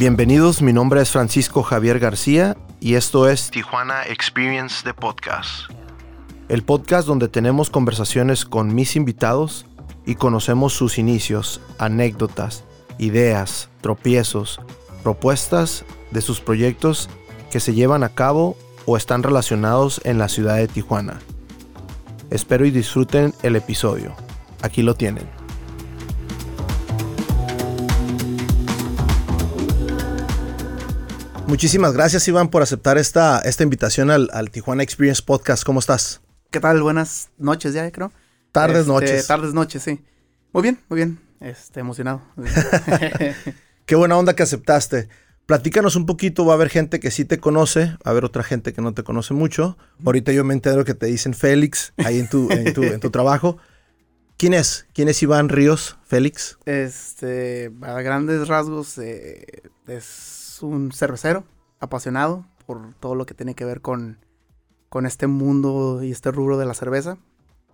Bienvenidos, mi nombre es Francisco Javier García y esto es Tijuana Experience de Podcast. El podcast donde tenemos conversaciones con mis invitados y conocemos sus inicios, anécdotas, ideas, tropiezos, propuestas de sus proyectos que se llevan a cabo o están relacionados en la ciudad de Tijuana. Espero y disfruten el episodio. Aquí lo tienen. Muchísimas gracias, Iván, por aceptar esta, esta invitación al, Tijuana Experience Podcast. ¿Cómo estás? ¿Qué tal? Buenas noches ya, creo. Tardes, este, noches. Tardes, noches, sí. Muy bien, muy bien. Este, emocionado. Qué buena onda que aceptaste. Platícanos un poquito, va a haber gente que sí te conoce, va a haber otra gente que no te conoce mucho. Ahorita yo me entero que te dicen Félix ahí en tu, en tu, en tu trabajo. ¿Quién es? ¿Quién es Iván Ríos, Félix? Este, a grandes rasgos, eh, es un cervecero apasionado por todo lo que tiene que ver con, con este mundo y este rubro de la cerveza.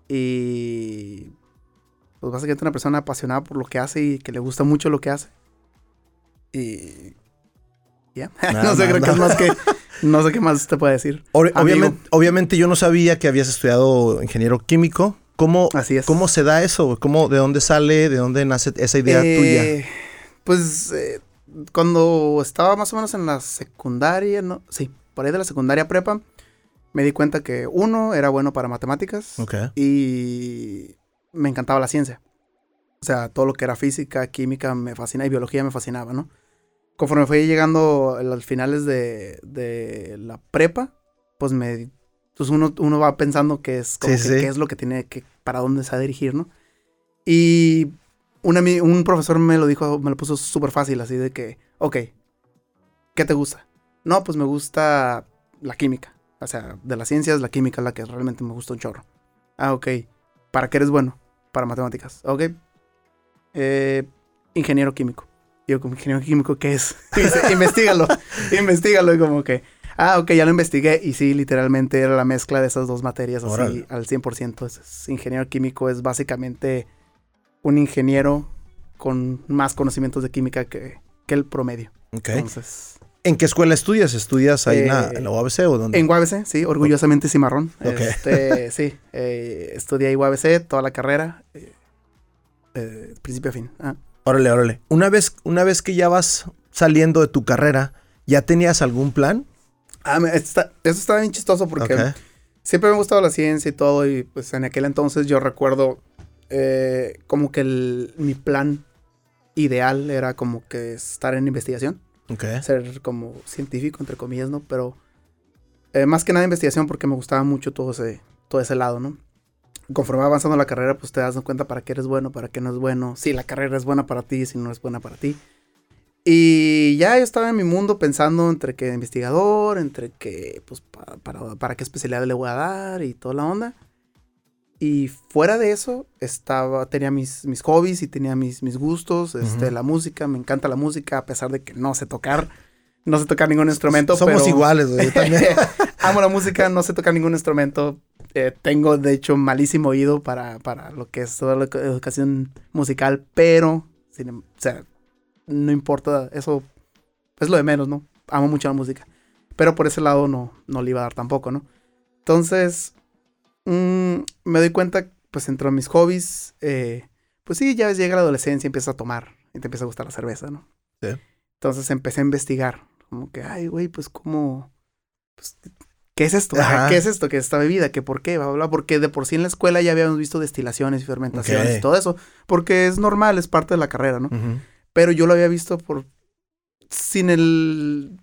Y pues básicamente una persona apasionada por lo que hace y que le gusta mucho lo que hace. Y ya, no sé, creo que es más que no sé qué más te puede decir. obviamente, obviamente, yo no sabía que habías estudiado ingeniero químico. ¿Cómo, Así es. ¿Cómo se da eso? ¿Cómo, ¿De dónde sale, de dónde nace esa idea eh, tuya? Pues eh, cuando estaba más o menos en la secundaria, no, sí, por ahí de la secundaria prepa, me di cuenta que uno era bueno para matemáticas y me encantaba la ciencia. O sea, todo lo que era física, química me fascina y biología me fascinaba, ¿no? Conforme fui llegando a los finales de, de la prepa, pues me pues uno, uno va pensando que es como que, qué es lo que tiene que, para dónde se va a dirigir, ¿no? Y un profesor me lo dijo, me lo puso súper fácil, así de que, ok, ¿qué te gusta? No, pues me gusta la química. O sea, de las ciencias, la química es la que realmente me gusta un chorro. Ah, ok. ¿Para qué eres bueno? Para matemáticas. Ok. Eh, ingeniero químico. Yo, como ingeniero químico, ¿qué es? dice, investigalo, investigalo. Y como que, ah, ok, ya lo investigué. Y sí, literalmente era la mezcla de esas dos materias así al 100%. Es, ingeniero químico es básicamente un ingeniero con más conocimientos de química que, el promedio. Entonces. ¿En qué escuela estudias? ¿Estudias ahí en, la, eh, UABC o dónde? En UABC, sí, orgullosamente cimarrón. Este, sí, eh, estudié ahí UABC toda la carrera, eh, principio a fin. Ah. Órale, órale. Una vez, una vez que ya vas saliendo de tu carrera, ¿ya tenías algún plan? Ah, eso estaba bien chistoso porque siempre me ha gustado la ciencia y todo, y pues en aquel entonces yo recuerdo eh, como que mi plan ideal era como que estar en investigación. Ser como científico, entre comillas, ¿no? Pero eh, más que nada investigación porque me gustaba mucho todo ese, todo ese lado, ¿no? Conforme va avanzando la carrera, pues te das cuenta para qué eres bueno, para qué no es bueno. Si la carrera es buena para ti, si no es buena para ti. Y ya yo estaba en mi mundo pensando entre que investigador, entre que, pues, para, para qué especialidad le voy a dar y toda la onda. Y fuera de eso, estaba, tenía mis, mis hobbies y tenía mis, mis gustos, este, la música, me encanta la música, a pesar de que no sé tocar, no sé tocar ningún instrumento. Somos iguales, güey, también. Amo la música, no sé tocar ningún instrumento. Eh, tengo, de hecho, malísimo oído para, para lo que es toda la educación musical, pero, em, o sea, no importa, eso es lo de menos, ¿no? Amo mucho la música. Pero por ese lado no, no le iba a dar tampoco, ¿no? Entonces, Mm, me doy cuenta, pues entre mis hobbies, eh, pues sí, ya llega la adolescencia, empieza a tomar y te empieza a gustar la cerveza, ¿no? Sí. Entonces empecé a investigar, como que, ay, güey, pues cómo, pues, ¿qué es esto? ¿Qué es esto? ¿Qué es esta bebida? ¿Qué por qué? Bla, Porque de por sí en la escuela ya habíamos visto destilaciones y fermentaciones y todo eso, porque es normal, es parte de la carrera, ¿no? Pero yo lo había visto por, sin el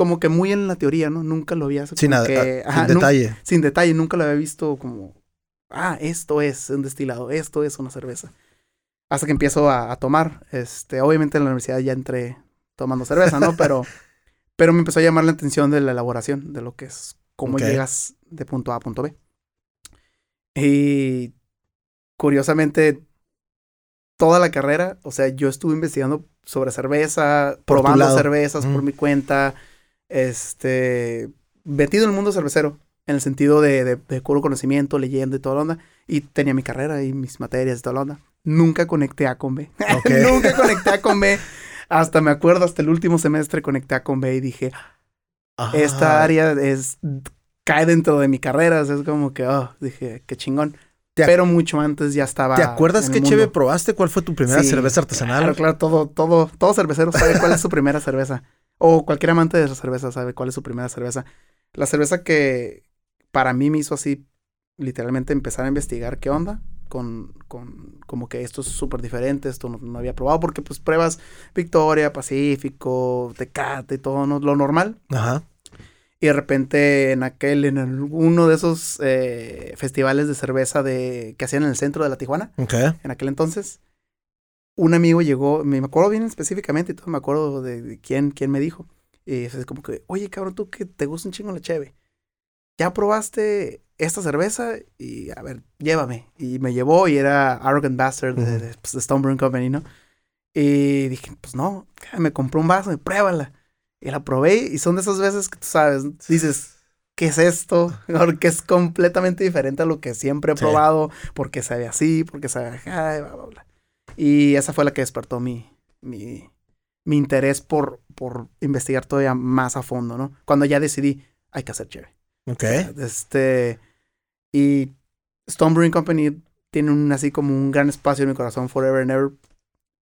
como que muy en la teoría, ¿no? Nunca lo había... Sin, nada, sin detalle. sin detalle, nunca lo había visto como, ah, esto es un destilado, esto es una cerveza. Hasta que empiezo a, tomar. Este, obviamente en la universidad ya entré tomando cerveza, ¿no? Pero, pero me empezó a llamar la atención de la elaboración, de lo que es cómo llegas de punto A a punto B. Y curiosamente, toda la carrera, o sea, yo estuve investigando sobre cerveza, probando cervezas por mi cuenta, este, metido en el mundo cervecero, en el sentido de, de, de puro conocimiento, leyendo y toda la onda, y tenía mi carrera y mis materias y toda la onda. Nunca conecté A con B. Nunca conecté A con B. Hasta me acuerdo, hasta el último semestre conecté A con B y dije, esta área es cae dentro de mi carrera. es como que, oh, dije, qué chingón. Pero mucho antes ya estaba. ¿Te acuerdas qué cheve probaste? ¿Cuál fue tu primera cerveza artesanal? Claro, claro, todo, todo, todo cervecero sabe cuál es su primera cerveza. O cualquier amante de la cerveza sabe cuál es su primera cerveza. La cerveza que para mí me hizo así, literalmente empezar a investigar qué onda con, con como que esto es súper diferente, esto no, había probado, porque pues pruebas Victoria, Pacífico, Tecate, todo lo normal. Ajá. Y de repente en aquel, en uno de esos eh, festivales de cerveza de, que hacían en el centro de la Tijuana, en aquel entonces, un amigo llegó, me acuerdo bien específicamente y todo, me acuerdo de, quién, quién me dijo. Y es como que, oye, cabrón, tú que te gusta un chingo la cheve. ¿Ya probaste esta cerveza? Y a ver, llévame. Y me llevó y era Arrogant Bastard de, de, pues, Stone Brewing Company, ¿no? Y dije, pues no, me compró un vaso y pruébala. Y la probé y son de esas veces que tú sabes, dices, ¿qué es esto? Porque es completamente diferente a lo que siempre he probado, porque sabe así, porque sabe acá, bla, bla, bla. Y esa fue la que despertó mi, mi, mi interés por, por investigar todavía más a fondo, ¿no? Cuando ya decidí, hay que hacer chévere. Ok. Este, y Stone Brewing Company tiene un, así como un gran espacio en mi corazón, forever and ever.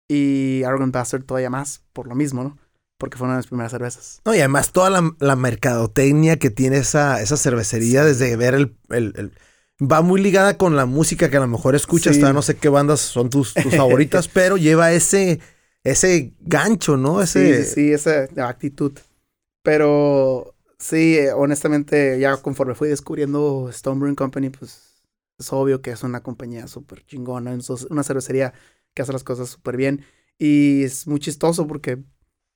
Y Arrogant Bastard todavía más, por lo mismo, ¿no? porque fue una de mis primeras cervezas. No, y además toda la, mercadotecnia que tiene esa, esa cervecería desde ver el, el, Va muy ligada con la música que a lo mejor escuchas, no sé qué bandas son tus, tus favoritas, pero lleva ese, ese gancho, ¿no? Ese... Sí, sí, esa actitud. Pero sí, honestamente, ya conforme fui descubriendo Stone Brewing Company, pues es obvio que es una compañía súper chingona, una cervecería que hace las cosas súper bien. Y es muy chistoso porque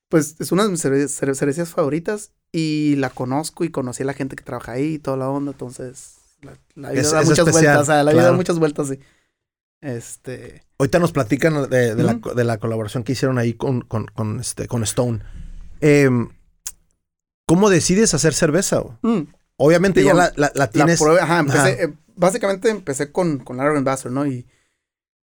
pues es una de mis cervecerías favoritas y la conozco y conocí a la gente que trabaja ahí y toda la onda, entonces la, vida da muchas vueltas, o sea, la vida da muchas vueltas, sí. Este... Ahorita nos platican de, la, colaboración que hicieron ahí con, con, este, con Stone. Em, ¿Cómo decides hacer cerveza? Mm. Obviamente ya la, tienes... ajá, empecé, eh, básicamente empecé con, con Larry ¿no? Y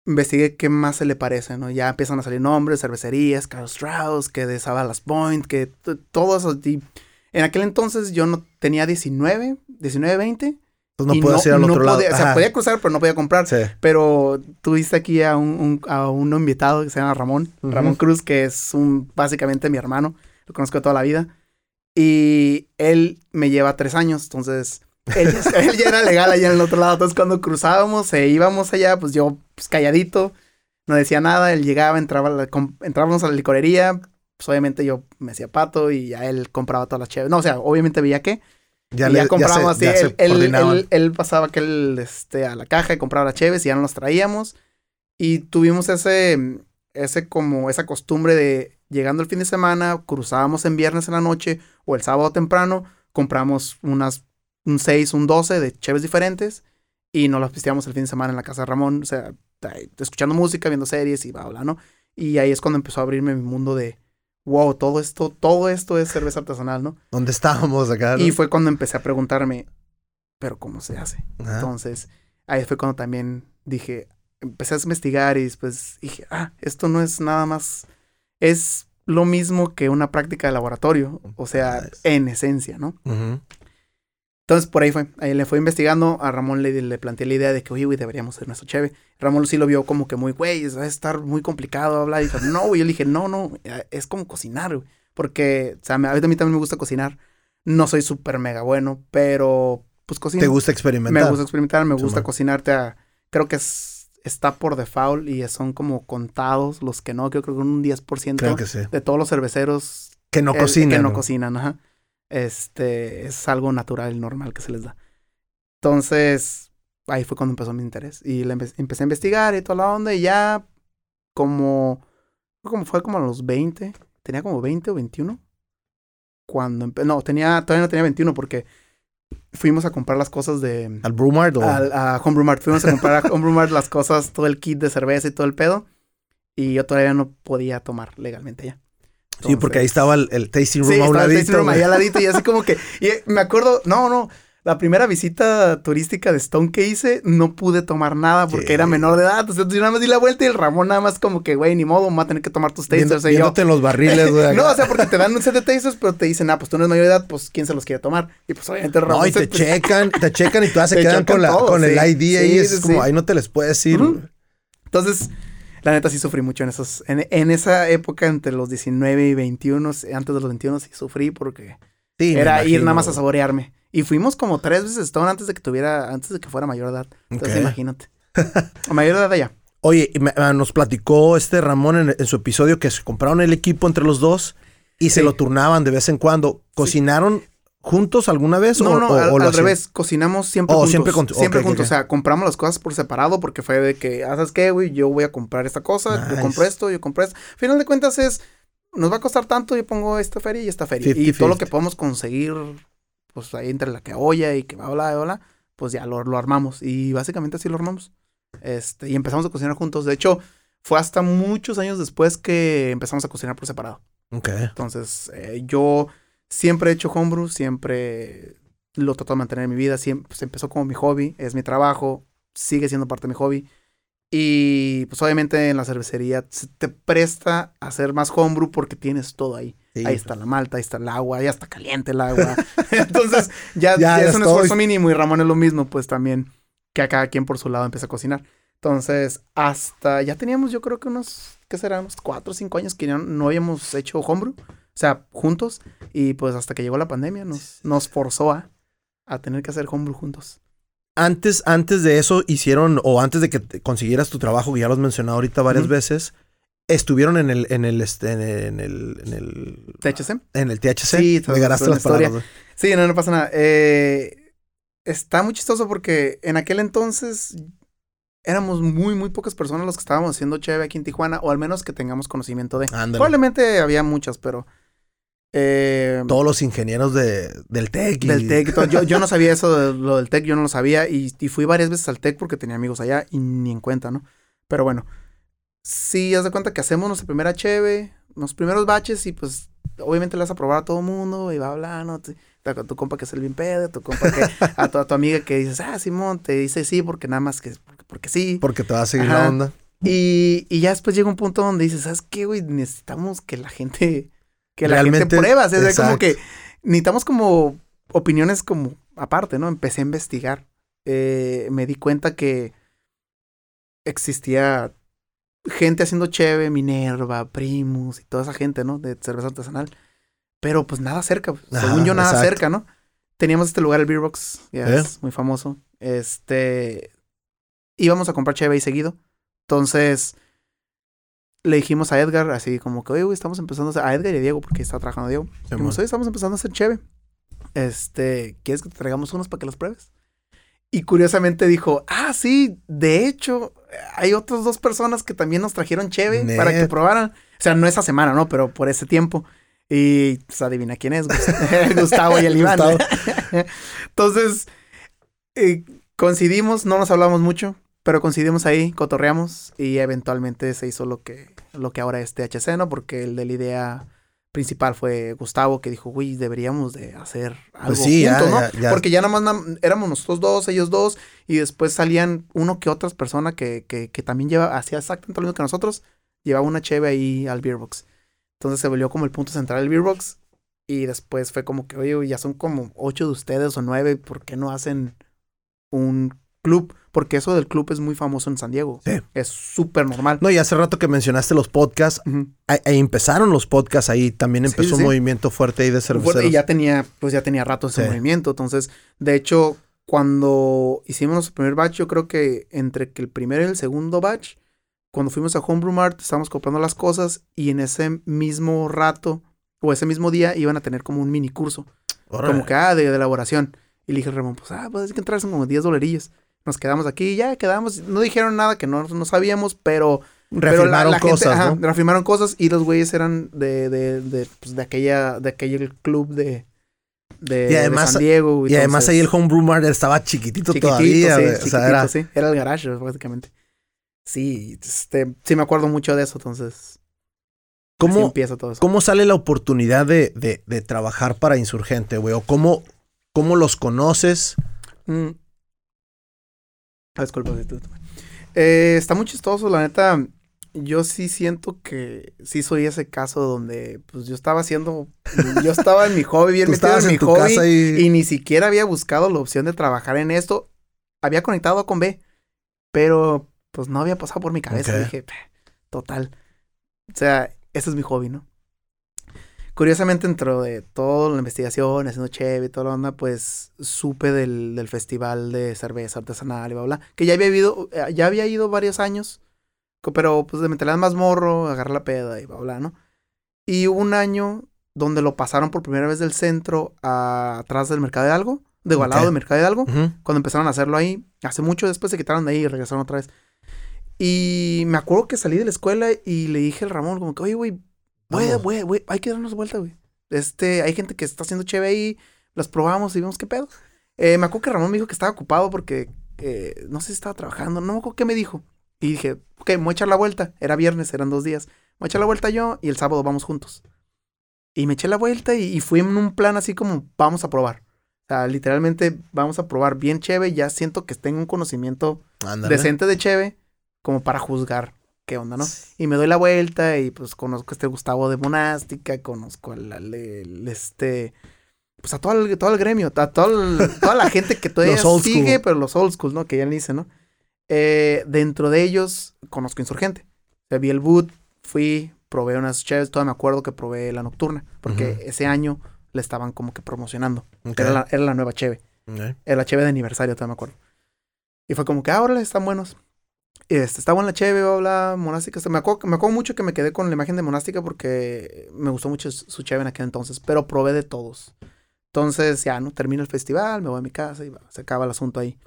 investigué qué más se le parece, ¿no? Ya empiezan a salir nombres, cervecerías, Carl Strauss, que de Savalas Point, que todo eso. en aquel entonces yo no tenía 19, 19, 20. Pues no podías ir al otro lado. O sea, podía cruzar, pero no podía comprar. Pero tuviste aquí a un, a un invitado que se llama Ramón, Ramón Cruz, que es un básicamente mi hermano. Lo conozco toda la vida. Y él me lleva tres años, entonces él, ya era legal allá en el otro lado. Entonces, cuando cruzábamos e íbamos allá, pues yo, pues calladito, no decía nada. Él llegaba, entraba, entrábamos a la licorería. Pues obviamente yo me hacía pato y ya él compraba todas las chéves. No, o sea, obviamente veía que. Ya, le, ya comprábamos así. él, él, pasaba que él, este, a la caja y compraba las cheves y ya nos las traíamos. Y tuvimos ese, ese como, esa costumbre de llegando el fin de semana, cruzábamos en viernes en la noche o el sábado temprano, compramos unas un 6, un 12 de cheves diferentes y nos las pisteamos el fin de semana en la casa de Ramón, o sea, escuchando música, viendo series y bla, bla, ¿no? Y ahí es cuando empezó a abrirme mi mundo de, wow, todo esto, todo esto es cerveza artesanal, ¿no? ¿Dónde estábamos acá? Y fue cuando empecé a preguntarme, pero ¿cómo se hace? Entonces, ahí fue cuando también dije, empecé a investigar y después dije, ah, esto no es nada más, es lo mismo que una práctica de laboratorio, o sea, en esencia, ¿no? Entonces por ahí fue, ahí le fue investigando, a Ramón le, le planteé la idea de que, oye, güey, deberíamos hacer nuestro cheve. Ramón sí lo vio como que muy, güey, va a estar muy complicado hablar. Y dijo, no, güey, yo le dije, no, no, es como cocinar, güey. Porque, o sea, a mí también me gusta cocinar. No soy súper mega bueno, pero pues cocino. ¿Te gusta experimentar? Me gusta experimentar, me gusta cocinarte a, creo que es, está por default y son como contados los que no, creo que un 10% de todos los cerveceros que no cocinan. Que no cocinan, ajá este, es algo natural y normal que se les da. Entonces, ahí fue cuando empezó mi interés. Y le empecé a investigar y toda la onda y ya como, como fue como a los 20, tenía como 20 o 21. Cuando no, tenía, todavía no tenía 21 porque fuimos a comprar las cosas de... ¿Al Brewmart o...? a Homebrew Mart. Fuimos a comprar a Homebrew Mart las cosas, todo el kit de cerveza y todo el pedo. Y yo todavía no podía tomar legalmente ya. Sí, porque ahí estaba el, tasting room sí, a un ladito. El tasting room ahí al ladito y así como que... Y me acuerdo, no, no, la primera visita turística de Stone que hice, no pude tomar nada porque era menor de edad. Entonces yo nada más di la vuelta y el Ramón nada más como que, güey, ni modo, vamos a tener que tomar tus tasters. Viendo, y yo, en los barriles, güey. no, o sea, porque te dan un set de tasters, pero te dicen, ah, pues tú no eres mayor de edad, pues ¿quién se los quiere tomar? Y pues obviamente el Ramón... No, y te checan, te checan y tú se quedan con, la, con el ID ahí. es como, ahí no te les puedes ir. Entonces... La neta sí sufrí mucho en esos, en, en, esa época entre los 19 y 21, antes de los 21 sí sufrí porque era ir nada más a saborearme. Y fuimos como tres veces Stone antes de que tuviera, antes de que fuera mayor de edad. Entonces imagínate. a mayor edad allá. Oye, ah, nos platicó este Ramón en, su episodio que se compraron el equipo entre los dos y se lo turnaban de vez en cuando. ¿Cocinaron juntos alguna vez? No, o, no, al, revés. Cocinamos siempre oh, juntos. Siempre, siempre juntos. O sea, compramos las cosas por separado porque fue de que, ah, ¿sabes qué, güey? Yo voy a comprar esta cosa, yo compro esto, yo compro esto. Al final de cuentas es, nos va a costar tanto, yo pongo esta feria y esta feria. y todo lo que podemos conseguir pues ahí entre la que olla y que va hola, hola, pues ya lo, lo, armamos. Y básicamente así lo armamos. Este, y empezamos a cocinar juntos. De hecho, fue hasta muchos años después que empezamos a cocinar por separado. Ok. Entonces, eh, yo siempre he hecho homebrew, siempre lo trato de mantener en mi vida. Siempre, pues, empezó como mi hobby, es mi trabajo, sigue siendo parte de mi hobby. Y pues obviamente en la cervecería te presta a hacer más homebrew porque tienes todo ahí. ahí está la malta, ahí está el agua, ya está caliente el agua. Entonces ya, es un esfuerzo mínimo y Ramón es lo mismo, pues también que a cada quien por su lado empieza a cocinar. Entonces hasta ya teníamos yo creo que unos, ¿qué será? Unos cuatro o cinco años que no, no habíamos hecho homebrew, o sea, juntos. Y pues hasta que llegó la pandemia nos, nos forzó a, a tener que hacer homebrew juntos antes, antes de eso hicieron, o antes de que consiguieras tu trabajo, que ya lo has mencionado ahorita varias veces, estuvieron en el, en el, este, en el, en el, THC. En el THC. Sí, me ganaste las palabras. Sí, no, no pasa nada. Eh, está muy chistoso porque en aquel entonces éramos muy, muy pocas personas los que estábamos haciendo cheve aquí en Tijuana, o al menos que tengamos conocimiento de. Probablemente había muchas, pero eh, Todos los ingenieros de, del TEC. Del TEC. Yo, yo no sabía eso de lo del TEC, yo no lo sabía. Y, fui varias veces al TEC porque tenía amigos allá y ni en cuenta, ¿no? Pero bueno, sí, haz de cuenta que hacemos nuestra primera HB, los primeros baches y pues obviamente le vas a probar a todo el mundo y va hablando. A tu compa que es el bien pedo, a tu compa que, a tu, tu amiga que dices, ah, Simón, te dice sí porque nada más que, porque, sí. Porque te va a seguir la onda. Y, y ya después llega un punto donde dices, ¿sabes qué, güey? Necesitamos que la gente que la gente prueba. Es como que necesitamos como opiniones como aparte, ¿no? Empecé a investigar. Eh, me di cuenta que existía gente haciendo cheve, Minerva, Primus y toda esa gente, ¿no? De cerveza artesanal. Pero pues nada cerca. Según yo, nada cerca, ¿no? Teníamos este lugar, el Beer Box, ya ¿Eh? es muy famoso. Este. Íbamos a comprar cheve ahí seguido. Entonces, le dijimos a Edgar, así como que, oye, estamos empezando a hacer, a Edgar y a Diego, porque está trabajando Diego. Dijimos, oye, estamos empezando a hacer cheve. Este, ¿quieres que te traigamos unos para que los pruebes? Y curiosamente dijo, ah, sí, de hecho, hay otras dos personas que también nos trajeron cheve para que probaran. O sea, no esa semana, ¿no? Pero por ese tiempo. Y pues adivina quién es, Gustavo y el Iván. Entonces, eh, coincidimos, no nos hablamos mucho. Pero coincidimos ahí, cotorreamos y eventualmente se hizo lo que, lo que ahora es THC, ¿no? Porque el de la idea principal fue Gustavo que dijo, uy, deberíamos de hacer algo pues sí, ¿no? Porque ya nada más éramos nosotros dos, ellos dos, y después salían uno que otras personas que, que, que también lleva, hacía exactamente lo mismo que nosotros, llevaba una cheve ahí al Beerbox. Entonces se volvió como el punto central del Beerbox. Y después fue como que, oye, ya son como ocho de ustedes o nueve, ¿por qué no hacen un club? porque eso del club es muy famoso en San Diego. Sí. Es súper normal. No, y hace rato que mencionaste los podcasts, ahí, empezaron los podcasts, ahí también empezó un movimiento fuerte ahí de cerveceros. Y ya tenía, pues ya tenía rato ese movimiento. Entonces, de hecho, cuando hicimos nuestro primer batch, yo creo que entre que el primero y el segundo batch, cuando fuimos a Homebrew Mart, estábamos comprando las cosas y en ese mismo rato o ese mismo día iban a tener como un mini curso. Como que, ah, de, elaboración. Y le dije al Ramón, pues, ah, pues hay que entrar, son como 10 dolarillos nos quedamos aquí, ya quedamos, no dijeron nada que no, no sabíamos, pero... Reafirmaron cosas, Reafirmaron cosas y los güeyes eran de, de, de, pues, de aquella, de aquel club de, de, además, San Diego. Y, además ahí el homebrew mart estaba chiquitito, todavía. Sí, o sea, era... sí, era el garage, básicamente. sí, este, sí me acuerdo mucho de eso, entonces. ¿Cómo, empieza todo eso. ¿Cómo sale la oportunidad de, de, trabajar para Insurgente, güey? ¿O cómo, cómo los conoces? Mm. Ah, disculpa, eh, está muy chistoso, la neta. Yo sí siento que sí soy ese caso donde pues yo estaba haciendo, yo estaba en mi hobby, bien metido en mi hobby y... y... ni siquiera había buscado la opción de trabajar en esto. Había conectado con B, pero pues no había pasado por mi cabeza. Dije, total. O sea, ese es mi hobby, ¿no? Curiosamente, dentro de toda la investigación, haciendo cheve y toda la onda, pues supe del, del festival de cerveza artesanal y bla, bla, que ya había ido, eh, ya había ido varios años, pero pues de meterle más morro, agarrar la peda y bla, bla, ¿no? Y hubo un año donde lo pasaron por primera vez del centro a, atrás del mercado de algo, de al lado del mercado de algo, cuando empezaron a hacerlo ahí, hace mucho después se quitaron de ahí y regresaron otra vez. Y me acuerdo que salí de la escuela y le dije al Ramón, como que, oye, güey, Güey, güey, güey, hay que darnos vuelta, güey. Este, hay gente que está haciendo chévere ahí, las probamos y vimos qué pedo. Eh, me acuerdo que Ramón me dijo que estaba ocupado porque eh, no sé si estaba trabajando, no me acuerdo qué me dijo. Y dije, ok, me voy a echar la vuelta. Era viernes, eran dos días. Me voy a echar la vuelta yo y el sábado vamos juntos. Y me eché la vuelta y, fui en un plan así como vamos a probar. O sea, literalmente vamos a probar bien chévere. Ya siento que tengo un conocimiento decente de chévere como para juzgar qué onda, ¿no? Y me doy la vuelta y pues conozco a este Gustavo de Monástica, conozco al, este, pues a todo el, todo el gremio, a todo toda la gente que todavía sigue, pero los old school, ¿no? Que ya le hice, ¿no? Eh, dentro de ellos conozco Insurgente. O sea, vi el boot, fui, probé unas chaves, todavía me acuerdo que probé la nocturna, porque ese año le estaban como que promocionando. Era, la, era, la, nueva cheve. Era la cheve de aniversario, todavía me acuerdo. Y fue como que ahora están buenos. Este, estaba en la cheve, bla, monástica. Me acuerdo, me acuerdo mucho que me quedé con la imagen de monástica porque me gustó mucho su cheve en aquel entonces, pero probé de todos. Entonces, ya, ¿no? Termino el festival, me voy a mi casa y se acaba el asunto ahí.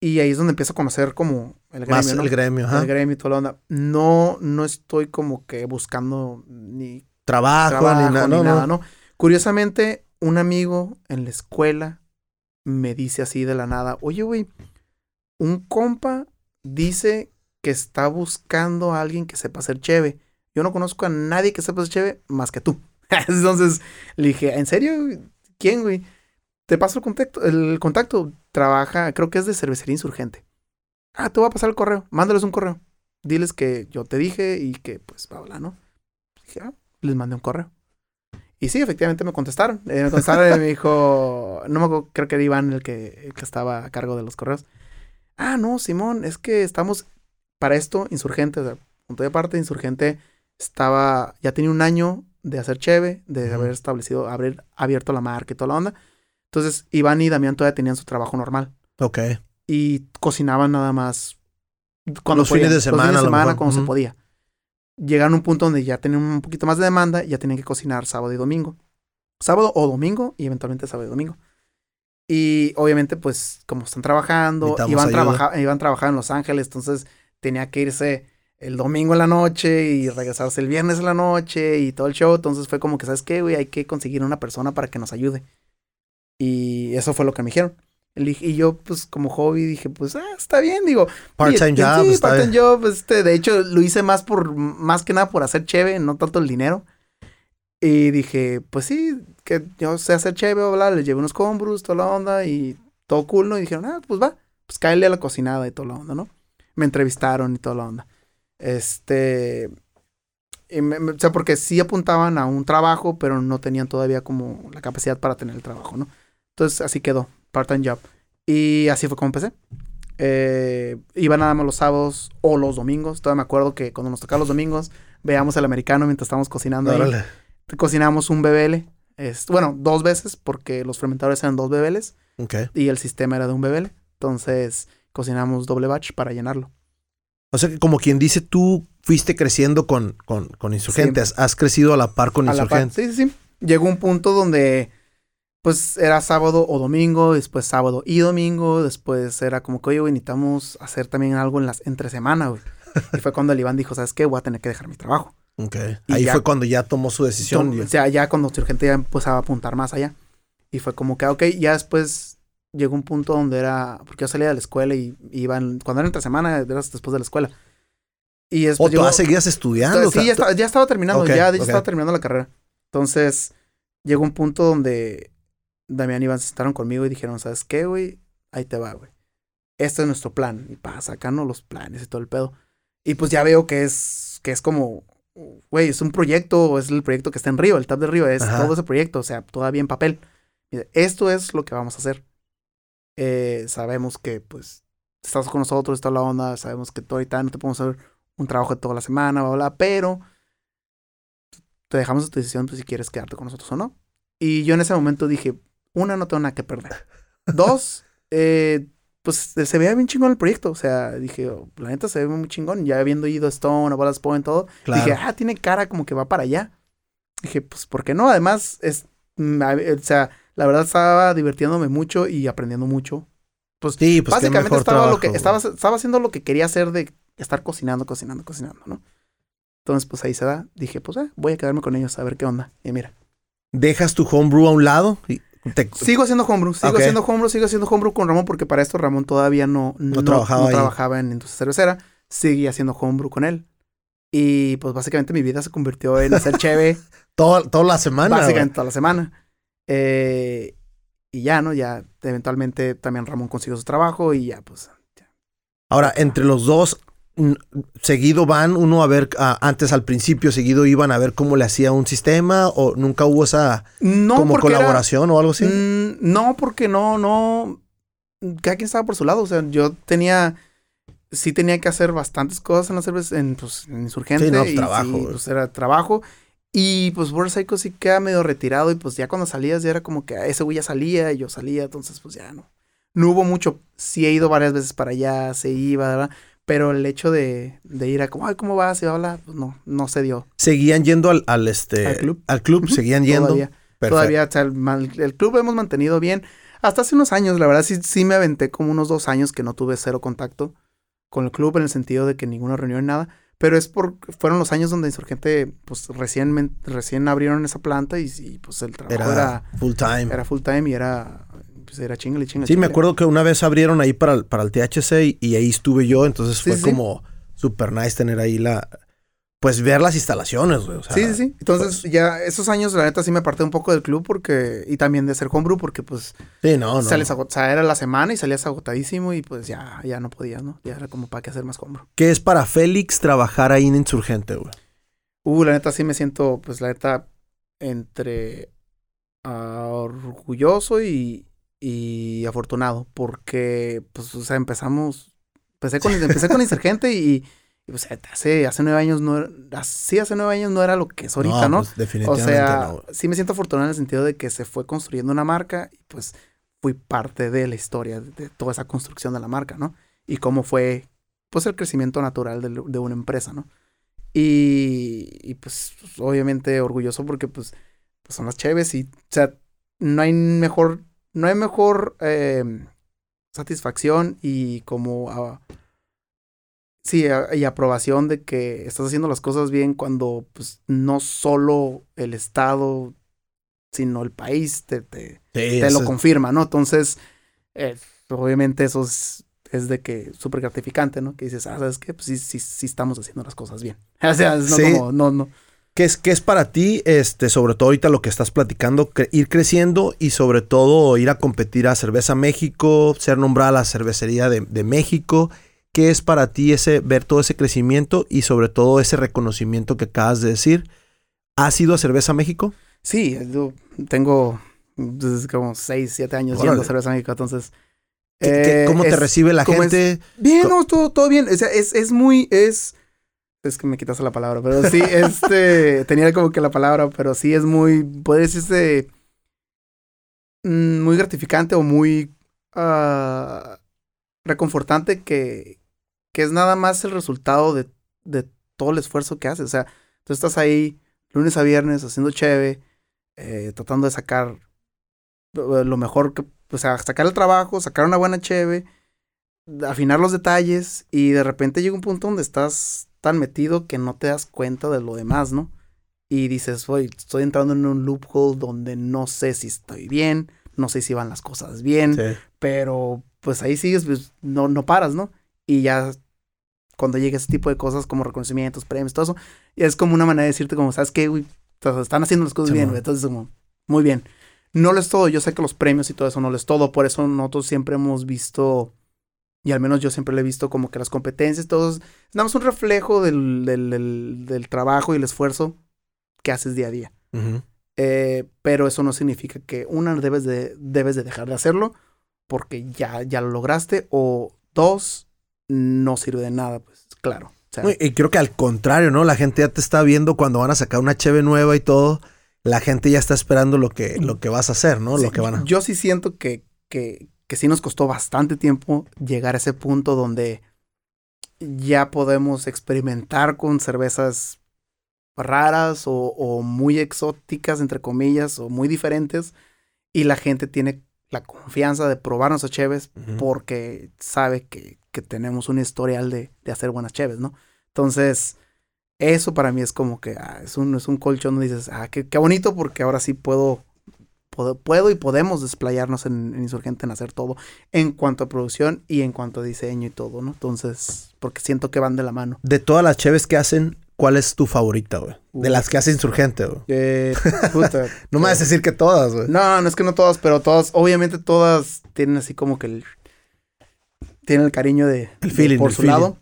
Y ahí es donde empiezo a conocer como el gremio, Más el gremio, El gremio y toda la onda. No, no estoy como que buscando ni trabajo, ni, nada, ¿no? Curiosamente, un amigo en la escuela me dice así de la nada, oye, güey, un compa dice que está buscando a alguien que sepa hacer cheve. Yo no conozco a nadie que sepa hacer cheve más que tú. Entonces le dije, ¿en serio? ¿Quién, güey? Te paso el contacto. El contacto trabaja, creo que es de cervecería insurgente. Ah, te voy a pasar el correo. Mándales un correo. Diles que yo te dije y que, pues, va a hablar, ¿no? Dije, ah, les mandé un correo. Y sí, efectivamente me contestaron. Eh, me contestaron y me dijo, no me acuerdo, creo que era Iván el que estaba a cargo de los correos. Ah, no, Simón, es que estamos para esto, Insurgente, o sea, punto de parte, Insurgente estaba, ya tenía un año de hacer cheve, de haber establecido, haber abierto la marca y toda la onda. Entonces, Iván y Damián todavía tenían su trabajo normal. Ok. Y cocinaban nada más cuando los fines de semana. Los fines de semana, cuando se podía. Llegaron a un punto donde ya tenían un poquito más de demanda y ya tenían que cocinar sábado y domingo. Sábado o domingo y eventualmente sábado y domingo. Y obviamente, pues, como están trabajando, iban, trabaja iban trabajando en Los Ángeles, entonces tenía que irse el domingo en la noche y regresarse el viernes en la noche y todo el show. Entonces fue como que, ¿sabes qué, güey? Hay que conseguir una persona para que nos ayude. Y eso fue lo que me dijeron. Y yo, pues, como hobby, dije, pues, ah, está bien, digo. Part-time job. Sí, part-time job. Este, de hecho, lo hice más por, más que nada por hacer chévere, no tanto el dinero. Y dije, pues sí, que yo sé hacer chévere, bla, les llevé unos combros, toda la onda y todo cool, ¿no? Y dijeron, ah, pues va, pues cáele a la cocinada y toda la onda, ¿no? Me entrevistaron y toda la onda. Este. o sea, porque sí apuntaban a un trabajo, pero no tenían todavía como la capacidad para tener el trabajo, ¿no? Entonces así quedó, part-time job. Y así fue como empecé. Eh, iba nada más los sábados o los domingos. Todavía me acuerdo que cuando nos tocaba los domingos, veíamos el americano mientras estábamos cocinando. Ahí cocinamos un bebele. Es, bueno, dos veces, porque los fermentadores eran dos bebeles. Y el sistema era de un bebele. Entonces, cocinamos doble batch para llenarlo. O sea que como quien dice, tú fuiste creciendo con, con, con insurgentes. Has crecido a la par con insurgentes. Sí, sí, sí. Llegó un punto donde pues era sábado o domingo, después sábado y domingo, después era como que, oye, necesitamos hacer también algo en las entre semana, y fue cuando el Iván dijo, ¿sabes qué? Voy a tener que dejar mi trabajo. Ok. Ahí fue cuando ya tomó su decisión. o sea, ya cuando gente ya empezaba a apuntar más allá. Y fue como que, ok, ya después llegó un punto donde era, porque yo salía de la escuela y iban, cuando era entre semana, era después de la escuela. Y ¿O tú seguías estudiando? Sí, ya, estaba, ya estaba terminando, ya, estaba terminando la carrera. Entonces, llegó un punto donde Damián y Iván se sentaron conmigo y dijeron, ¿sabes qué, güey? Ahí te va, güey. Este es nuestro plan. Y para sacarnos los planes y todo el pedo. Y pues ya veo que es, que es como, güey, es un proyecto, es el proyecto que está en Río, el Tap de Río, es todo ese proyecto, o sea, todavía en papel. Esto es lo que vamos a hacer. Eh, sabemos que, pues, estás con nosotros, está la onda, sabemos que todo y tal, no te podemos hacer un trabajo de toda la semana, bla, bla, pero te dejamos tu decisión pues, si quieres quedarte con nosotros o no. Y yo en ese momento dije, una, no tengo nada que perder. Dos, eh, pues se veía bien chingón el proyecto. O sea, dije, oh, la neta se ve muy chingón. Ya habiendo ido a Stone, a Ballas Point, todo. Dije, ah, tiene cara como que va para allá. Dije, pues, ¿por qué no? Además, es, mm, o sea, la verdad estaba divirtiéndome mucho y aprendiendo mucho. Pues, sí, pues básicamente estaba, lo que, estaba, estaba haciendo lo que quería hacer de estar cocinando, cocinando, cocinando, ¿no? Entonces, pues ahí se da. Dije, pues eh, voy a quedarme con ellos a ver qué onda. Y mira. ¿Dejas tu homebrew a un lado? Sigo haciendo homebrew, sigo haciendo homebrew, sigo haciendo homebrew con Ramón porque para esto Ramón todavía no, no, trabajaba, trabajaba en industria cervecera. Seguí haciendo homebrew con él. Y pues básicamente mi vida se convirtió en hacer cheve. toda, toda la semana. Básicamente toda la semana. Eh, y ya, ¿no? Ya eventualmente también Ramón consiguió su trabajo y ya, pues. Ahora, entre los dos, seguido van uno a ver, antes al principio, seguido iban a ver cómo le hacía un sistema o nunca hubo esa como colaboración o algo así? Mm, no, porque no, no, cada quien estaba por su lado, o sea, yo tenía, sí tenía que hacer bastantes cosas en la cerveza, en, pues, en Insurgente. Sí, no, y trabajo. pues era trabajo. Y pues World Psycho sí queda medio retirado y pues ya cuando salías ya era como que ese güey ya salía y yo salía, entonces pues ya no. No hubo mucho, sí he ido varias veces para allá, se iba, ¿verdad? Pero el hecho de, de ir a como, ay, ¿cómo vas? Y habla, pues no, no se dio. ¿Seguían yendo al, al este... Al club. Al club, seguían yendo. Todavía, todavía o sea, el, club hemos mantenido bien. Hasta hace unos años, la verdad, sí, sí me aventé como unos dos años que no tuve cero contacto con el club en el sentido de que ninguna reunión, nada. Pero es por, fueron los años donde Insurgente, pues recién, recién abrieron esa planta y, y pues el trabajo era, era, full time. Era full time y era pues era chingle, chingle. Sí, me acuerdo que una vez abrieron ahí para el, para el THC y, ahí estuve yo, entonces fue como super nice tener ahí la, pues ver las instalaciones, güey. sí, sí, sí. Entonces, pues ya esos años, la neta, sí me aparté un poco del club porque, y también de ser homebrew, porque pues. Sí, no, no. o sea, era la semana y salías agotadísimo y pues ya, ya no podías, ¿no? Ya era como para qué hacer más homebrew. ¿Qué es para Félix trabajar ahí en Insurgente, güey? Uh, la neta, sí me siento, pues la neta, entre ah, orgulloso y, y afortunado porque, pues, o sea, empezamos, empecé con, empecé con Insurgente y, y pues hace, hace nueve años no así hace nueve años no era lo que es ahorita, ¿no? Pues, definitivamente o sea, sí me siento afortunado en el sentido de que se fue construyendo una marca y pues fui parte de la historia de toda esa construcción de la marca, ¿no? Y cómo fue, pues, el crecimiento natural de, de una empresa, ¿no? Y, y pues, obviamente orgulloso porque, pues, pues son las chéves y, o sea, no hay mejor no hay mejor em, satisfacción y como sí y aprobación de que estás haciendo las cosas bien cuando pues no solo el estado sino el país te, te, lo confirma no entonces eh, obviamente eso es, de que súper gratificante no que dices ah sabes qué pues sí sí sí estamos haciendo las cosas bien o sea no como no no ¿Qué es, qué es para ti, este, sobre todo ahorita lo que estás platicando, ir creciendo y sobre todo ir a competir a Cerveza México, ser nombrada la cervecería de, México? ¿Qué es para ti ese, ver todo ese crecimiento y sobre todo ese reconocimiento que acabas de decir? ¿Has ido a Cerveza México? Sí, yo tengo como 6, 7 años yendo a Cerveza México, entonces... ¿Cómo te eh, recibe la gente? Bien, no, todo, todo bien. O sea, es, es muy, es es que me quitas la palabra, pero sí, este, tenía como que la palabra, pero sí es muy, puede decirse, mm, muy gratificante o muy uh, reconfortante que, que es nada más el resultado de, de todo el esfuerzo que haces. O sea, tú estás ahí lunes a viernes haciendo cheve, eh, tratando de sacar lo mejor que, o sea, sacar el trabajo, sacar una buena cheve, afinar los detalles y de repente llega un punto donde estás tan metido que no te das cuenta de lo demás, ¿no? Y dices, oye, estoy entrando en un loophole donde no sé si estoy bien, no sé si van las cosas bien, Pero pues ahí sigues, pues no, no paras, ¿no? Y ya cuando llega ese tipo de cosas como reconocimientos, premios, todo eso, es como una manera de decirte como, ¿sabes qué, güey? Están haciendo las cosas bien, güey. Entonces, como, muy bien. No lo es todo, yo sé que los premios y todo eso no lo es todo, por eso nosotros siempre hemos visto, y al menos yo siempre lo he visto como que las competencias, todos, damos un reflejo del, del, del, trabajo y el esfuerzo que haces día a día. Eh, pero eso no significa que una debes de, debes de dejar de hacerlo porque ya, ya lo lograste o dos no sirve de nada, pues claro. y creo que al contrario, ¿no? La gente ya te está viendo cuando van a sacar una cheve nueva y todo. La gente ya está esperando lo que, lo que vas a hacer, ¿no? lo que van a... Yo sí siento que, que, que sí nos costó bastante tiempo llegar a ese punto donde ya podemos experimentar con cervezas raras o, muy exóticas, entre comillas, o muy diferentes, y la gente tiene la confianza de probarnos a cheves porque sabe que, tenemos un historial de, hacer buenas cheves, ¿no? Entonces, eso para mí es como que ah, es, un, es un colchón donde dices, ah, qué, bonito porque ahora sí puedo, puedo, y podemos desplayarnos en, en, Insurgente en hacer todo en cuanto a producción y en cuanto a diseño y todo, ¿no? Entonces, porque siento que van de la mano. De todas las cheves que hacen, ¿Cuál es tu favorita, güey? De las que hace Insurgente, güey. Eh, puta. no me vas a decir que todas, güey. No, no es que no todas, pero todas, obviamente todas tienen así como que el. Tienen el cariño de. El feeling. por su lado.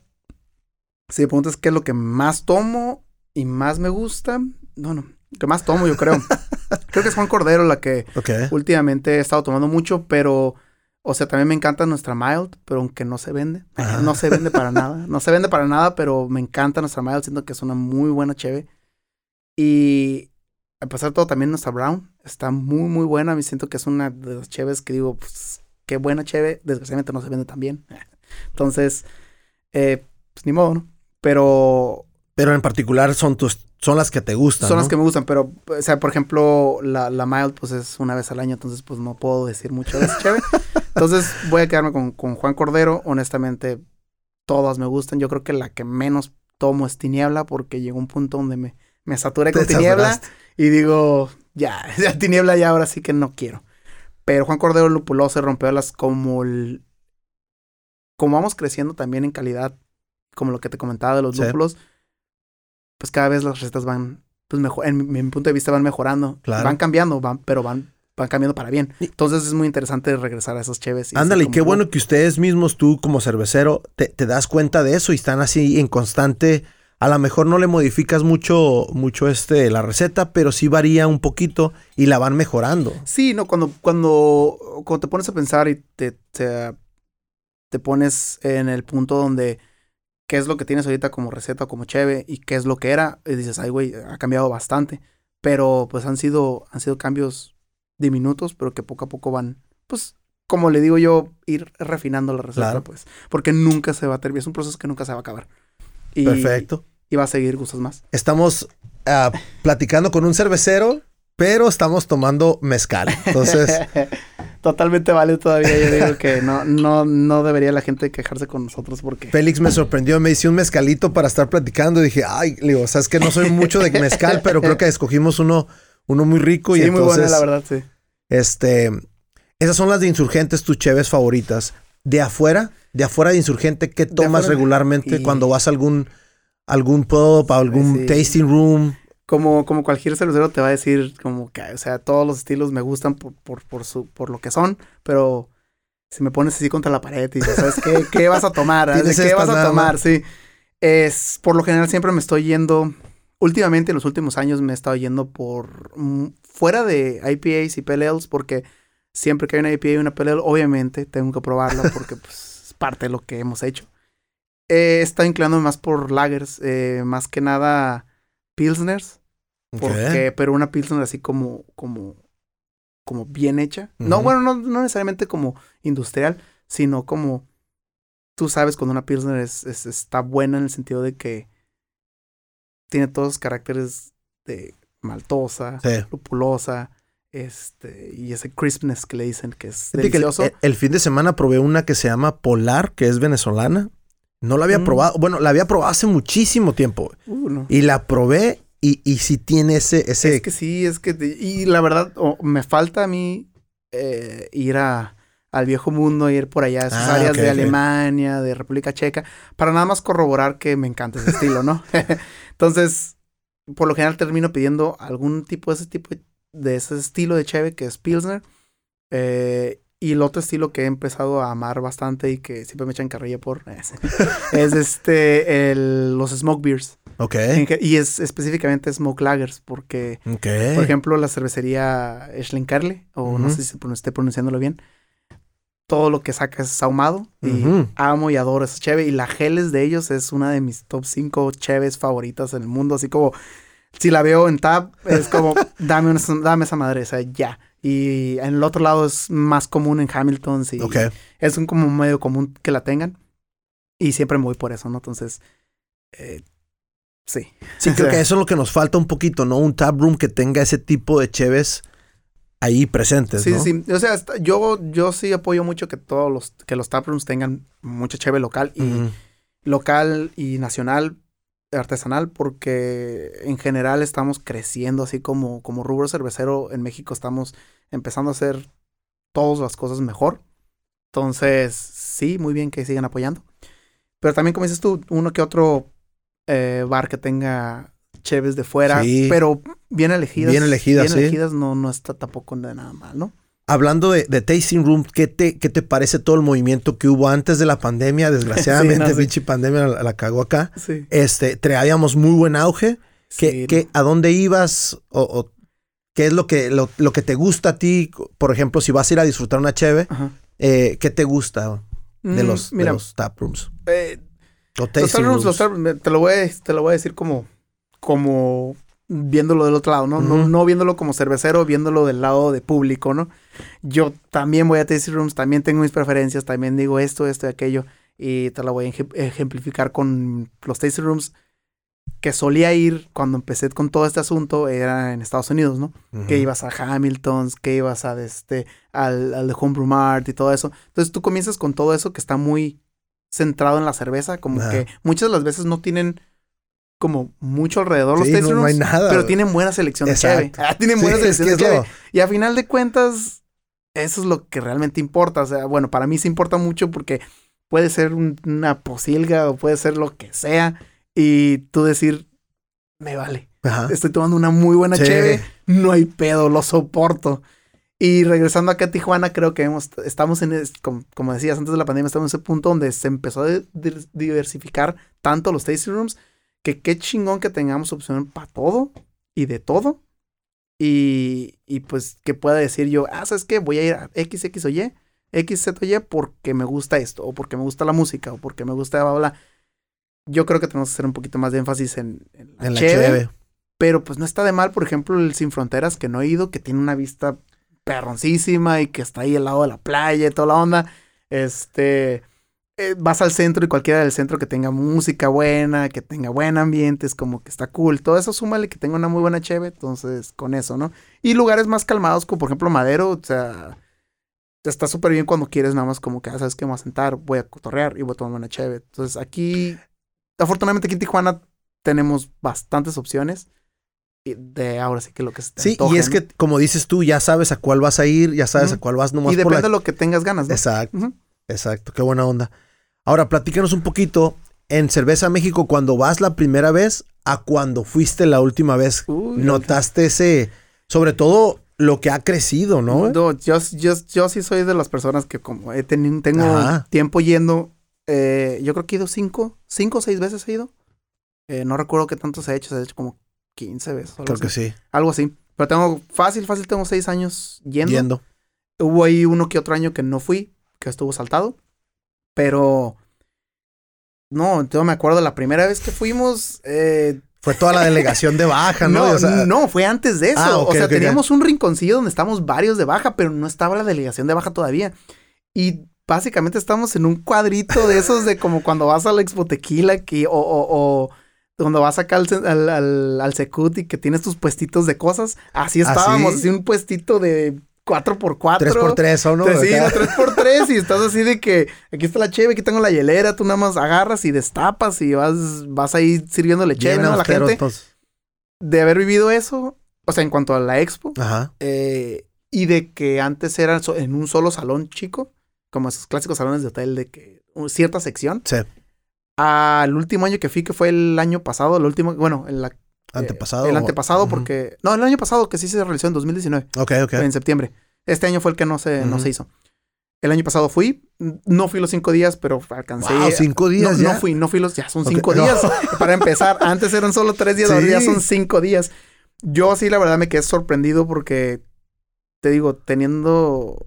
Si me preguntas qué es lo que más tomo y más me gusta, no, no. que más tomo, yo creo. creo que es Juan Cordero la que últimamente he estado tomando mucho, pero o sea, también me encanta nuestra mild, pero aunque no se vende. No se vende para nada. No se vende para nada, pero me encanta nuestra mild. Siento que es una muy buena cheve. Y a pesar de todo, también nuestra brown está muy, muy buena. Me siento que es una de las cheves que digo, pues, qué buena cheve. Desgraciadamente no se vende tan bien. Entonces, eh, pues ni modo, ¿no? Pero... Pero en particular son tus son las que te gustan. Son las que me gustan, pero, o sea, por ejemplo, la, la mild, pues es una vez al año, entonces, pues no puedo decir mucho de esa chévere. entonces, voy a quedarme con, con, Juan Cordero. Honestamente, todas me gustan. Yo creo que la que menos tomo es Tiniebla, porque llegó un punto donde me, me saturé con Tiniebla y digo, ya, ya Tiniebla ya ahora sí que no quiero. Pero Juan Cordero lupuló, se rompió las como el, como vamos creciendo también en calidad, como lo que te comentaba de los lúpulos pues cada vez las recetas van, pues mejor, en mi, punto de vista van mejorando. Van cambiando, van, pero van, van cambiando para bien. Entonces es muy interesante regresar a esos cheves. Ándale, y qué bueno que ustedes mismos, tú como cervecero, te, das cuenta de eso y están así en constante. A lo mejor no le modificas mucho, mucho este, la receta, pero sí varía un poquito y la van mejorando. Sí, no, cuando, cuando, cuando te pones a pensar y te, te, te pones en el punto donde qué es lo que tienes ahorita como receta, como cheve, y qué es lo que era, y dices, ay, güey, ha cambiado bastante. Pero pues han sido, han sido cambios diminutos, pero que poco a poco van, pues, como le digo yo, ir refinando la receta, pues. Porque nunca se va a terminar, es un proceso que nunca se va a acabar. Y, Perfecto. Y va a seguir gustos más. Estamos ah, platicando con un cervecero pero estamos tomando mezcal. Entonces. Totalmente vale todavía. Yo digo que no, no, no debería la gente quejarse con nosotros porque. Félix me sorprendió, me hice un mezcalito para estar platicando. Y dije, ay, le digo, sabes que no soy mucho de mezcal, pero creo que escogimos uno, uno muy rico. Sí, y muy buena, la verdad, sí. Este. Esas son las de insurgentes, tus cheves favoritas. De afuera, de afuera de insurgente, ¿qué tomas regularmente cuando vas a algún, algún pub, algún tasting room? Como, como cualquier cervecero te va a decir como que, o sea, todos los estilos me gustan por, por, por, su, por lo que son, pero si me pones así contra la pared y dices, ¿sabes qué? ¿Qué vas a tomar? qué vas a tomar? Sí. Es, por lo general siempre me estoy yendo, últimamente en los últimos años me he estado yendo por, mm, fuera de IPAs y PLLs, porque siempre que hay una IPA y una PLL, obviamente tengo que probarla porque pues, es parte de lo que hemos hecho. He estado inclinando más por lagers, eh, más que nada pilsners. Porque, pero una pilsner así como, como, como bien hecha. No, bueno, no, no, necesariamente como industrial, sino como tú sabes cuando una pilsner es, está buena en el sentido de que tiene todos los caracteres de maltosa, lupulosa, este, y ese crispness que le dicen que es delicioso. el, fin de semana probé una que se llama Polar, que es venezolana. No la había mm. probado, bueno, la había probado hace muchísimo tiempo. Uh, y la probé y, y si tiene ese, ese... Es que sí, es que... y la verdad, me falta a mí eh, ir a, al viejo mundo, ir por allá a esas ah, áreas de Alemania, de República Checa, para nada más corroborar que me encanta ese estilo, ¿no? Entonces, por lo general termino pidiendo algún tipo de ese tipo de ese estilo de cheve que es Pilsner. Eh, y el otro estilo que he empezado a amar bastante y que siempre me echan carrilla por es, es este el, los smoke beers. Ok. Y es específicamente smoke lagers, porque, por ejemplo, la cervecería Schlenkerle, o no sé si esté pronunciándolo bien, todo lo que saca es ahumado. Y amo y adoro esa cheve. Y la Geles de ellos es una de mis top 5 cheves favoritas en el mundo. Así como, si la veo en tab, es como, dame, dame esa madre, o sea, ya. Y en el otro lado es más común en Hamilton. Sí. Es un como medio común que la tengan. Y siempre me voy por eso, ¿no? Entonces, eh, Sí. Sí, creo que eso es lo que nos falta un poquito, ¿no? Un tap room que tenga ese tipo de cheves ahí presentes, sí, Sí, sí. O sea, yo, yo sí apoyo mucho que todos los, que los tap rooms tengan mucha cheve local y local y nacional, artesanal, porque en general estamos creciendo así como, como rubro cervecero en México estamos empezando a hacer todas las cosas mejor. Entonces, sí, muy bien que sigan apoyando. Pero también, como dices tú, uno que otro eh, bar que tenga cheves de fuera, pero bien elegidas. Bien elegidas, bien elegidas no, no está tampoco de nada mal, ¿no? Hablando de, tasting room, ¿qué te, ¿qué te parece todo el movimiento que hubo antes de la pandemia? Desgraciadamente, sí, pandemia la, cagó acá. Sí. Este, traíamos muy buen auge. ¿Qué, ¿A dónde ibas? O, ¿Qué es lo que, lo, que te gusta a ti? Por ejemplo, si vas a ir a disfrutar una cheve, eh, ¿qué te gusta de, mm, los, de los tap rooms? Eh, te, lo voy a, te lo voy a decir como, como viéndolo del otro lado, ¿no? no, no viéndolo como cervecero, viéndolo del lado de público, ¿no? Yo también voy a tasting rooms, también tengo mis preferencias, también digo esto, esto y aquello, y te lo voy a ejemplificar con los tasting rooms que solía ir cuando empecé con todo este asunto era en Estados Unidos, ¿no? Que ibas a Hamilton's, que ibas a este, al, al de Homebrew Mart y todo eso. Entonces tú comienzas con todo eso que está muy centrado en la cerveza, como que muchas de las veces no tienen como mucho alrededor los no, hay nada. pero tienen buena selección de cheve. Ah, tienen buena selección de cheve. Y a final de cuentas, eso es lo que realmente importa. O sea, bueno, para mí sí importa mucho porque puede ser una posilga o puede ser lo que sea y tú decir, me vale. Estoy tomando una muy buena cheve, no hay pedo, lo soporto. Y regresando acá a Tijuana, creo que hemos, estamos en, como, decías antes de la pandemia, estamos en ese punto donde se empezó a diversificar tanto los tasting rooms, que qué chingón que tengamos opción para todo y de todo. Y, y, pues que pueda decir yo, ah, ¿sabes qué? Voy a ir a X, X o Y, X, Z o Y porque me gusta esto, o porque me gusta la música, o porque me gusta bla, bla. Yo creo que tenemos que hacer un poquito más de énfasis en, la, en Pero pues no está de mal, por ejemplo, el Sin Fronteras, que no he ido, que tiene una vista perroncísima y que está ahí al lado de la playa y toda la onda. Este, eh, vas al centro y cualquiera del centro que tenga música buena, que tenga buen ambiente, es como que está cool. Todo eso súmale que tenga una muy buena cheve, entonces con eso, ¿no? Y lugares más calmados, como por ejemplo Madero, o sea, está súper bien cuando quieres nada más como que, ah, ¿sabes qué? Me voy a sentar, voy a cotorrear y voy a tomar una cheve. Entonces aquí, afortunadamente aquí en Tijuana tenemos bastantes opciones de ahora sí que lo que se Sí, y es que como dices tú, ya sabes a cuál vas a ir, ya sabes a cuál vas nomás Y depende de lo que tengas ganas, ¿no? Exacto. Exacto, qué buena onda. Ahora, platícanos un poquito en Cerveza México cuando vas la primera vez a cuando fuiste la última vez. ¿Notaste ese, sobre todo lo que ha crecido, ¿no? yo, yo, sí soy de las personas que como he tenido, tengo tiempo yendo, eh, yo creo que he ido cinco, cinco o seis veces he ido. Eh, no recuerdo qué tanto se ha hecho, se ha hecho como 15 veces. Creo que sí. Algo así. Pero tengo, fácil, fácil, tengo 6 años yendo. Yendo. Hubo ahí uno que otro año que no fui, que estuvo saltado. Pero. No, yo me acuerdo la primera vez que fuimos. Eh, fue toda la delegación de baja, ¿no? No, no fue antes de eso. Ah, o sea, teníamos un rinconcillo donde estamos varios de baja, pero no estaba la delegación de baja todavía. Y básicamente estamos en un cuadrito de esos de como cuando vas a la Expo Tequila que, o, o cuando vas acá al, al, al, Secut y que tienes tus puestitos de cosas, así ¿Ah, estábamos, así un puestito de 4x4. 3x3 o no. Sí, 3x3 y estás así de que aquí está la cheve, aquí tengo la hielera, tú nada más agarras y destapas y vas, vas ahí sirviéndole cheve a la gente. De haber vivido eso, o sea, en cuanto a la expo, Ajá. Eh, y de que antes era en un solo salón chico, como esos clásicos salones de hotel de que cierta sección. Sí. Al último año que fui, que fue el año pasado, el último, bueno, el eh, antepasado. el antepasado, porque. No, el año pasado que sí se realizó en 2019. Ok, ok. En septiembre. Este año fue el que no se, no se hizo. El año pasado fui, no fui los cinco días, pero alcancé. Wow, cinco días no, ya. No fui, no fui los, ya son cinco días. Para empezar, antes eran solo tres días, ahora ya son cinco días. Yo sí, la verdad, me quedé sorprendido porque, te digo, teniendo,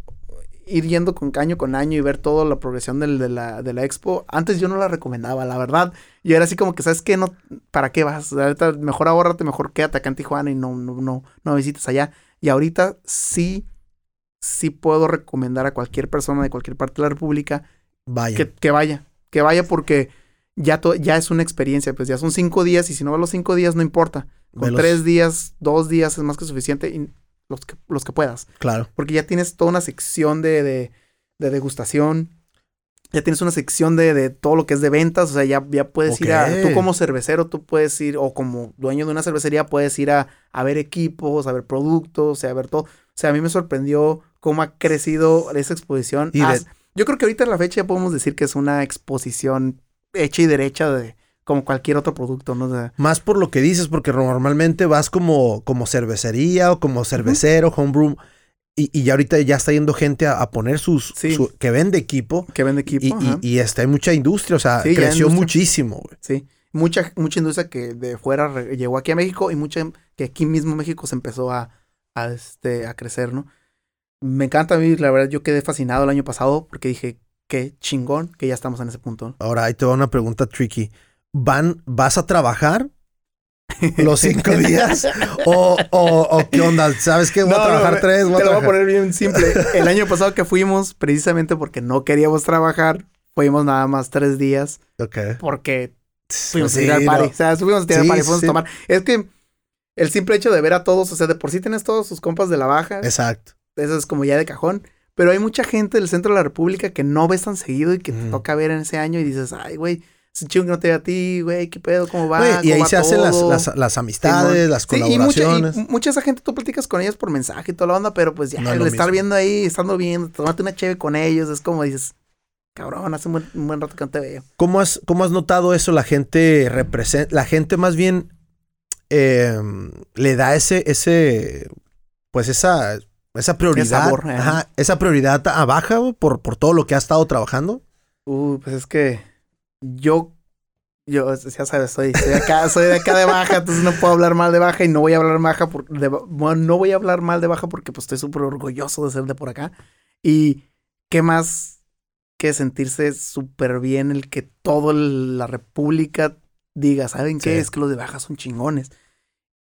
ir yendo con caño con año y ver toda la progresión del, de, la, de la expo, antes yo no la recomendaba, la verdad. Y era así como que, ¿sabes qué? No, ¿Para qué vas? Ahorita mejor ahórrate, mejor quédate acá en Tijuana y no, no, no, no visites allá. Y ahorita sí sí puedo recomendar a cualquier persona de cualquier parte de la República vaya. Que, vaya, que vaya porque ya, ya es una experiencia, pues ya son cinco días y si no va los cinco días no importa. Con tres días, dos días es más que suficiente y los que, los que puedas. Claro. Porque ya tienes toda una sección de, de, de degustación, ya tienes una sección de, de, todo lo que es de ventas, o sea, ya, ya puedes ir a, tú como cervecero, tú puedes ir, o como dueño de una cervecería, puedes ir a, a ver equipos, a ver productos, a ver todo. O sea, a mí me sorprendió cómo ha crecido esa exposición. Yo creo que ahorita en la fecha ya podemos decir que es una exposición hecha y derecha de como cualquier otro producto, ¿no? Más por lo que dices, porque normalmente vas como, como cervecería o como cervecero, homebrew, y, y, ya ahorita ya está yendo gente a, poner sus, que vende equipo. Que vende equipo. Y, y, está, hay mucha industria, o sea, creció muchísimo, güey. Sí, mucha, mucha industria que de fuera llegó aquí a México y mucha que aquí mismo México se empezó a, a, este, a crecer, ¿no? me encanta a mí, la verdad, yo quedé fascinado el año pasado porque dije, qué chingón que ya estamos en ese punto. Ahora, ahí te va una pregunta tricky. ¿Van, ¿Vas a trabajar los cinco días? ¿O, o, qué onda? ¿Sabes qué? Voy a trabajar tres. te lo voy a poner bien simple. El año pasado que fuimos, precisamente porque no queríamos trabajar, fuimos nada más tres días. Ok. Porque fuimos a tirar party. O sea, fuimos a tirar al party, fuimos a tomar. Es que el simple hecho de ver a todos, o sea, de por sí tienes todos sus compas de la baja. Exacto eso es como ya de cajón. Pero hay mucha gente del centro de la República que no ves tan seguido y que te toca ver en ese año y dices, ay, güey, es chido que no te ve a ti, güey, qué pedo, cómo va. y ahí se hacen las, las, amistades, las colaboraciones. y, mucha, mucha esa gente tú platicas con ellas por mensaje y toda la onda, pero pues ya el estar viendo ahí, estando viendo, tomarte una cheve con ellos, es como dices, cabrón, hace un buen, rato que no te veo. ¿Cómo has, cómo has notado eso? La gente representa, la gente más bien em, le da ese, ese, pues esa esa prioridad, esa prioridad a baja por, por todo lo que ha estado trabajando. Uh, pues es que yo, yo, ya sabes, soy, de acá, soy de acá de baja, entonces no puedo hablar mal de baja y no voy a hablar baja por, bueno, no voy a hablar mal de baja porque pues estoy súper orgulloso de ser de por acá. Y qué más que sentirse súper bien el que toda la república diga, ¿saben qué? Es que los de baja son chingones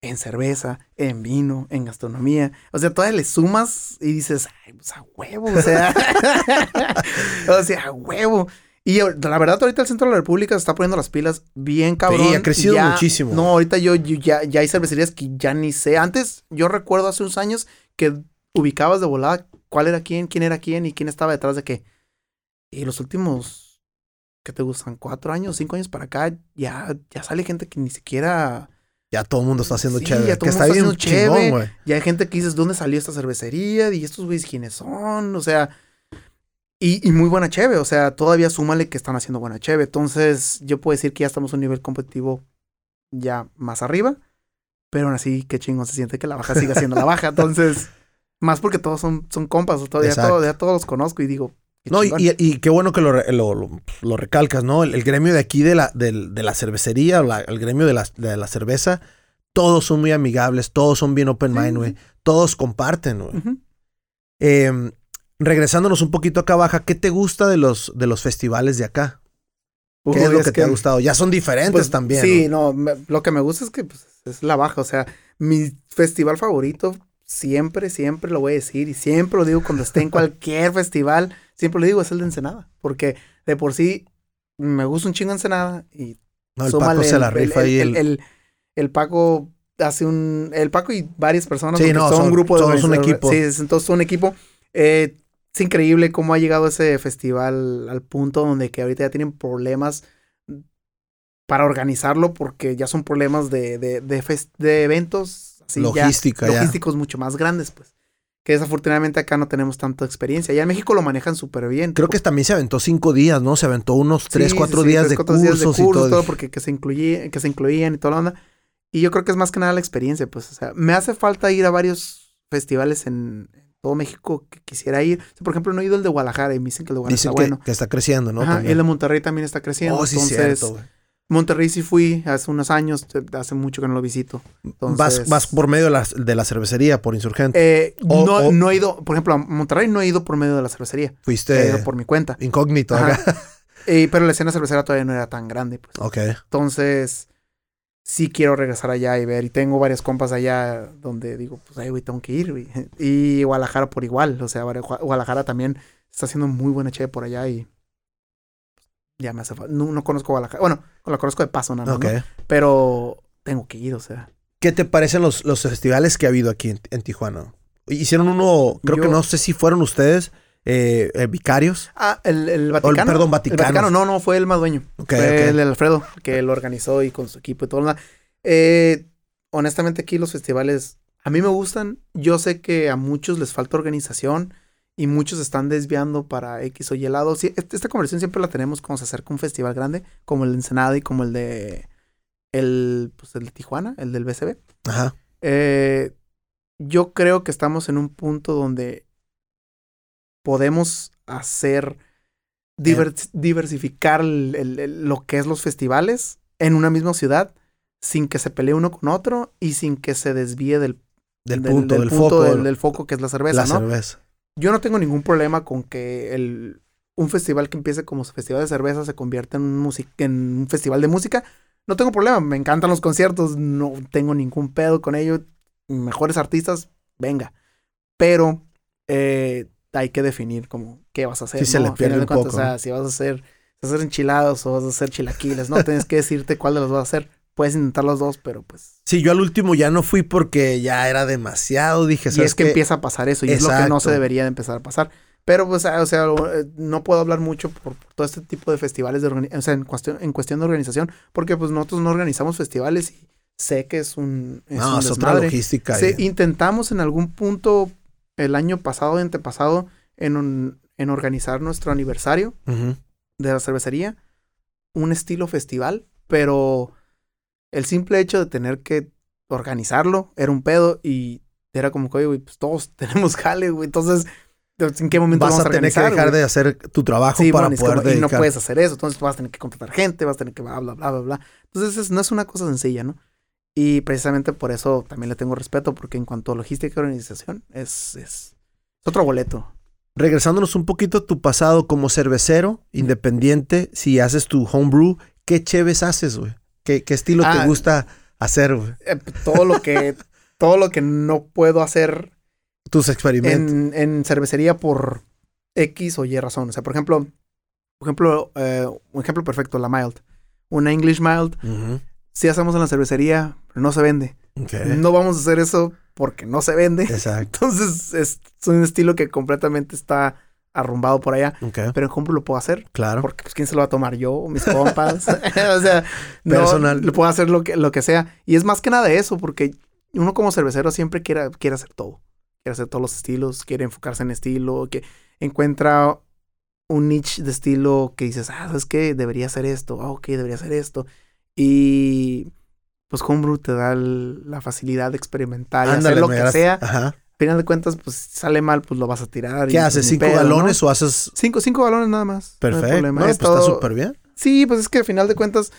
en cerveza, en vino, en gastronomía. O sea, todavía le sumas y dices, ay, pues a huevo, o sea, o sea, a huevo. Y la verdad, ahorita el centro de la República se está poniendo las pilas bien cabrón. Sí, ha crecido muchísimo. No, ahorita yo, ya, ya hay cervecerías que ya ni sé. Antes, yo recuerdo hace unos años que ubicabas de volada cuál era quién, quién era quién y quién estaba detrás de qué. Y los últimos, ¿qué te gustan? Cuatro años, cinco años para acá, ya, ya sale gente que ni siquiera ya todo el mundo está haciendo chévere. Ya todo mundo está haciendo chévere. Ya hay gente que dices, ¿dónde salió esta cervecería? Y estos güeyes, ¿quiénes son? O sea, y, muy buena cheve. O sea, todavía súmale que están haciendo buena cheve. Entonces, yo puedo decir que ya estamos a un nivel competitivo ya más arriba. Pero aún así, qué chingón se siente que la baja siga siendo la baja. Entonces, más porque todos son, son compas. Todavía, ya todos los conozco y digo, no, y, qué bueno que lo, lo, recalcas, ¿no? El, gremio de aquí de la, de, la cervecería, el gremio de la, de la, cerveza, todos son muy amigables, todos son bien open mind, güey. Todos comparten, güey. Em, regresándonos un poquito acá abajo, ¿qué te gusta de los, de los festivales de acá? ¿Qué es lo que, te ha gustado? Ya son diferentes pues, también. Sí, no, lo que me gusta es que pues, es la baja. O sea, mi festival favorito, siempre, siempre lo voy a decir y siempre lo digo cuando esté en cualquier festival siempre le digo, es el de Ensenada. Porque de por sí me gusta un chingo Ensenada y. No, el Paco se la rifa y el, el, Paco hace un. El Paco y varias personas. Sí, no, son, un grupo de. Todos un equipo. Sí, entonces son un equipo. Eh, es increíble cómo ha llegado ese festival al punto donde que ahorita ya tienen problemas para organizarlo porque ya son problemas de, de, de, de eventos Logística, logísticos mucho más grandes, pues Que desafortunadamente acá no tenemos tanta experiencia. Ya en México lo manejan súper bien. Creo que también se aventó cinco días, ¿no? Se aventó unos tres, cuatro, días, de cursos días, de cursos y todo. porque que se, incluye, que se incluían y toda la onda. Y yo creo que es más que nada la experiencia, pues. O sea, me hace falta ir a varios festivales en, todo México que quisiera ir. por ejemplo, no he ido el de Guadalajara y me dicen que el de Guadalajara está bueno. Que está creciendo, ¿no? el de Monterrey también está creciendo. Oh, sí, entonces, cierto, Monterrey sí fui hace unos años, hace mucho que no lo visito. ¿Vas, por medio de la, de la cervecería, por insurgente? Eh, no, no he ido, por ejemplo, a Monterrey no he ido por medio de la cervecería. Fuiste. He ido por mi cuenta. Incógnito. pero la escena cervecera todavía no era tan grande. Pues. Ok. Entonces, sí quiero regresar allá y ver. Y tengo varias compas allá donde digo, pues ahí, güey, tengo que ir, güey. Y Guadalajara por igual. O sea, Guadalajara también está haciendo muy buena che por allá y ya me hace falta. No, conozco Guadalajara. Bueno, la conozco de paso nada más. Pero tengo que ir, o sea. ¿Qué te parecen los, los festivales que ha habido aquí en, Tijuana? Hicieron uno, creo que no sé si fueron ustedes, eh, eh, vicarios. Ah, el, Vaticano. perdón, Vaticano. El Vaticano, no, no, fue el más dueño. fue el Alfredo, que lo organizó y con su equipo y todo. Eh, honestamente, aquí los festivales a mí me gustan. Yo sé que a muchos les falta organización y muchos están desviando para X o Y lado. Sí, esta conversación siempre la tenemos cuando se acerca un festival grande, como el de Ensenada y como el de el, pues el de Tijuana, el del BCB. Ajá. Eh, yo creo que estamos en un punto donde podemos hacer diversificar lo que es los festivales en una misma ciudad sin que se pelee uno con otro y sin que se desvíe del, del, punto, del, foco, del, foco que es la cerveza, la cerveza. Yo no tengo ningún problema con que el, un festival que empiece como festival de cerveza se convierta en un, en un festival de música. No tengo problema, me encantan los conciertos, no tengo ningún pedo con ello. Mejores artistas, venga. Pero eh, hay que definir como qué vas a hacer. Si se le pierde un poco. O sea, si vas a hacer, vas a hacer enchilados o vas a hacer chilaquiles, ¿no? Tienes que decirte cuál de los vas a hacer puedes intentar los dos, pero pues. Sí, yo al último ya no fui porque ya era demasiado, dije, ¿sabes Y es que empieza a pasar eso, y es lo que no se debería de empezar a pasar. Pero, pues, o sea, eh, no puedo hablar mucho por, todo este tipo de festivales, de o sea, en cuestión, en cuestión de organización, porque pues nosotros no organizamos festivales y sé que es un... Es no, es otra logística. Intentamos en algún punto, el año pasado, antepasado, en, en organizar nuestro aniversario de la cervecería, un estilo festival, pero el simple hecho de tener que organizarlo era un pedo y era como que, güey, pues todos tenemos jale, güey. Entonces, ¿en qué momento vas vamos a, tener que dejar de hacer tu trabajo para poder Y no puedes hacer eso, entonces vas a tener que contratar gente, vas a tener que bla, bla, bla, bla, bla. Entonces, no es una cosa sencilla, ¿no? Y precisamente por eso también le tengo respeto, porque en cuanto a logística y organización, es, es, otro boleto. Regresándonos un poquito a tu pasado como cervecero, independiente, si haces tu homebrew, ¿qué cheves haces, güey? ¿Qué, estilo te ah, gusta hacer, eh, todo lo que, todo lo que no puedo hacer. Tus experimentos. En, cervecería por X o Y razón. O sea, por ejemplo, por ejemplo, eh, un ejemplo perfecto, la mild. Una English mild. Si hacemos en la cervecería, pero no se vende. No vamos a hacer eso porque no se vende. Exacto. Entonces es un estilo que completamente está arrumbado por allá. Pero en Homebrew lo puedo hacer. Claro. Porque, pues, ¿quién se lo va a tomar? Yo, mis compas. o sea, Personal. lo puedo hacer lo que, lo que sea. Y es más que nada eso, porque uno como cervecero siempre quiere, quiere hacer todo. Quiere hacer todos los estilos, quiere enfocarse en estilo, que encuentra un niche de estilo que dices, ah, ¿sabes qué? Debería hacer esto. Ah, ok, debería hacer esto. Y pues Homebrew te da la facilidad de experimentar y hacer lo que sea. Ajá final de cuentas, pues sale mal, pues lo vas a tirar. ¿Qué haces? ¿Cinco galones o haces...? Cinco, cinco galones nada más. Perfecto. No pues está súper bien. Sí, pues es que al final de cuentas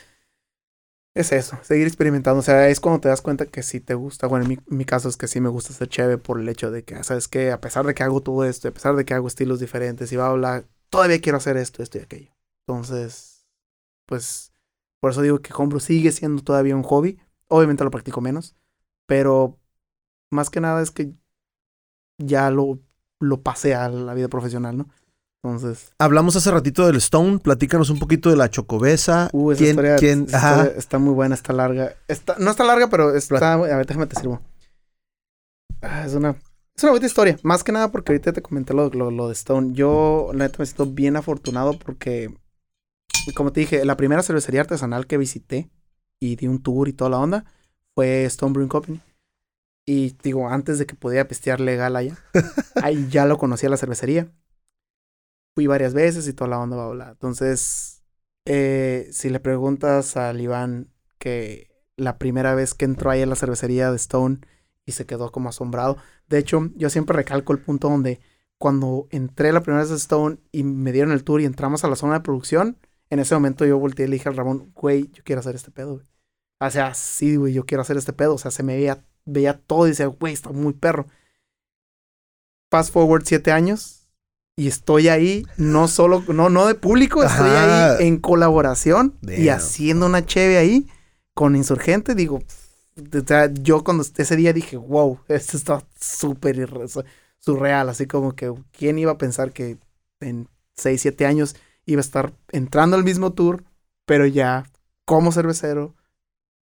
es eso, seguir experimentando. O sea, es cuando te das cuenta que sí te gusta. Bueno, en mi, caso es que sí me gusta ser chévere por el hecho de que, ¿sabes que A pesar de que hago todo esto, a pesar de que hago estilos diferentes y va a hablar, todavía quiero hacer esto, esto y aquello. Entonces, pues, por eso digo que Homebrew sigue siendo todavía un hobby. Obviamente lo practico menos, pero más que nada es que ya lo, lo pasé a la vida profesional, ¿no? Entonces. Hablamos hace ratito del Stone, platícanos un poquito de la Chocobesa. Uh, esa ¿Quién, está muy buena, está larga. Está, no está larga, pero está. A ver, déjame te sirvo. Ah, es una. Es una buena historia. Más que nada porque ahorita te comenté lo, lo, de Stone. Yo, la neta, me siento bien afortunado porque, como te dije, la primera cervecería artesanal que visité y di un tour y toda la onda fue Stone Brewing Company. Y digo, antes de que pudiera pistear legal allá, ahí ya lo conocía la cervecería. Fui varias veces y toda la onda va a hablar. Entonces, eh, si le preguntas al Iván que la primera vez que entró ahí a la cervecería de Stone y se quedó como asombrado. De hecho, yo siempre recalco el punto donde cuando entré la primera vez a Stone y me dieron el tour y entramos a la zona de producción, en ese momento yo volteé y le dije al Ramón, güey, yo quiero hacer este pedo, güey. O sea, sí, güey, yo quiero hacer este pedo. O sea, se me veía, veía todo y decía, güey, está muy perro. Fast forward siete años y estoy ahí, no solo, no, no de público, estoy ahí en colaboración y haciendo una cheve ahí con Insurgente. Digo, o sea, yo cuando ese día dije, wow, esto está súper surreal. Así como que, ¿quién iba a pensar que en seis, siete años iba a estar entrando al mismo tour, pero ya como cervecero,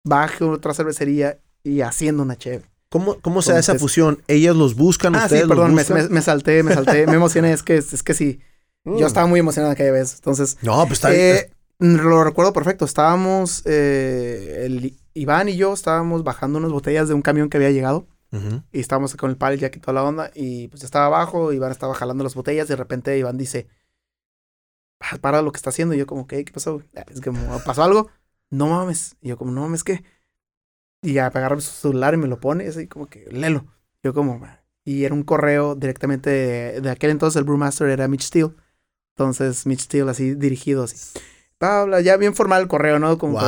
baje otra cervecería y haciendo una cheve. ¿Cómo, cómo se da esa fusión? ¿Ellos los buscan? Ah, ustedes sí, perdón, me, me, salté, me salté, me emocioné. Es que, es que sí, yo mm. estaba muy emocionado aquella vez. Entonces, no, pues está eh, Lo recuerdo perfecto. Estábamos, eh, el Iván y yo estábamos bajando unas botellas de un camión que había llegado. Y estábamos con el pallet ya que toda la onda. Y pues estaba abajo, Iván estaba jalando las botellas. Y de repente Iván dice, para lo que está haciendo. Y yo como, ¿qué? ¿Qué pasó? Ah, es que pasó algo. No mames. Y yo como, no mames, ¿qué? Y ya agarra su celular y me lo pone, así como que, lelo. Yo como, y era un correo directamente de, aquel entonces el Brewmaster era Mitch Steele. Entonces Mitch Steele así dirigido así. Pablo, ya bien formal el correo, ¿no? Como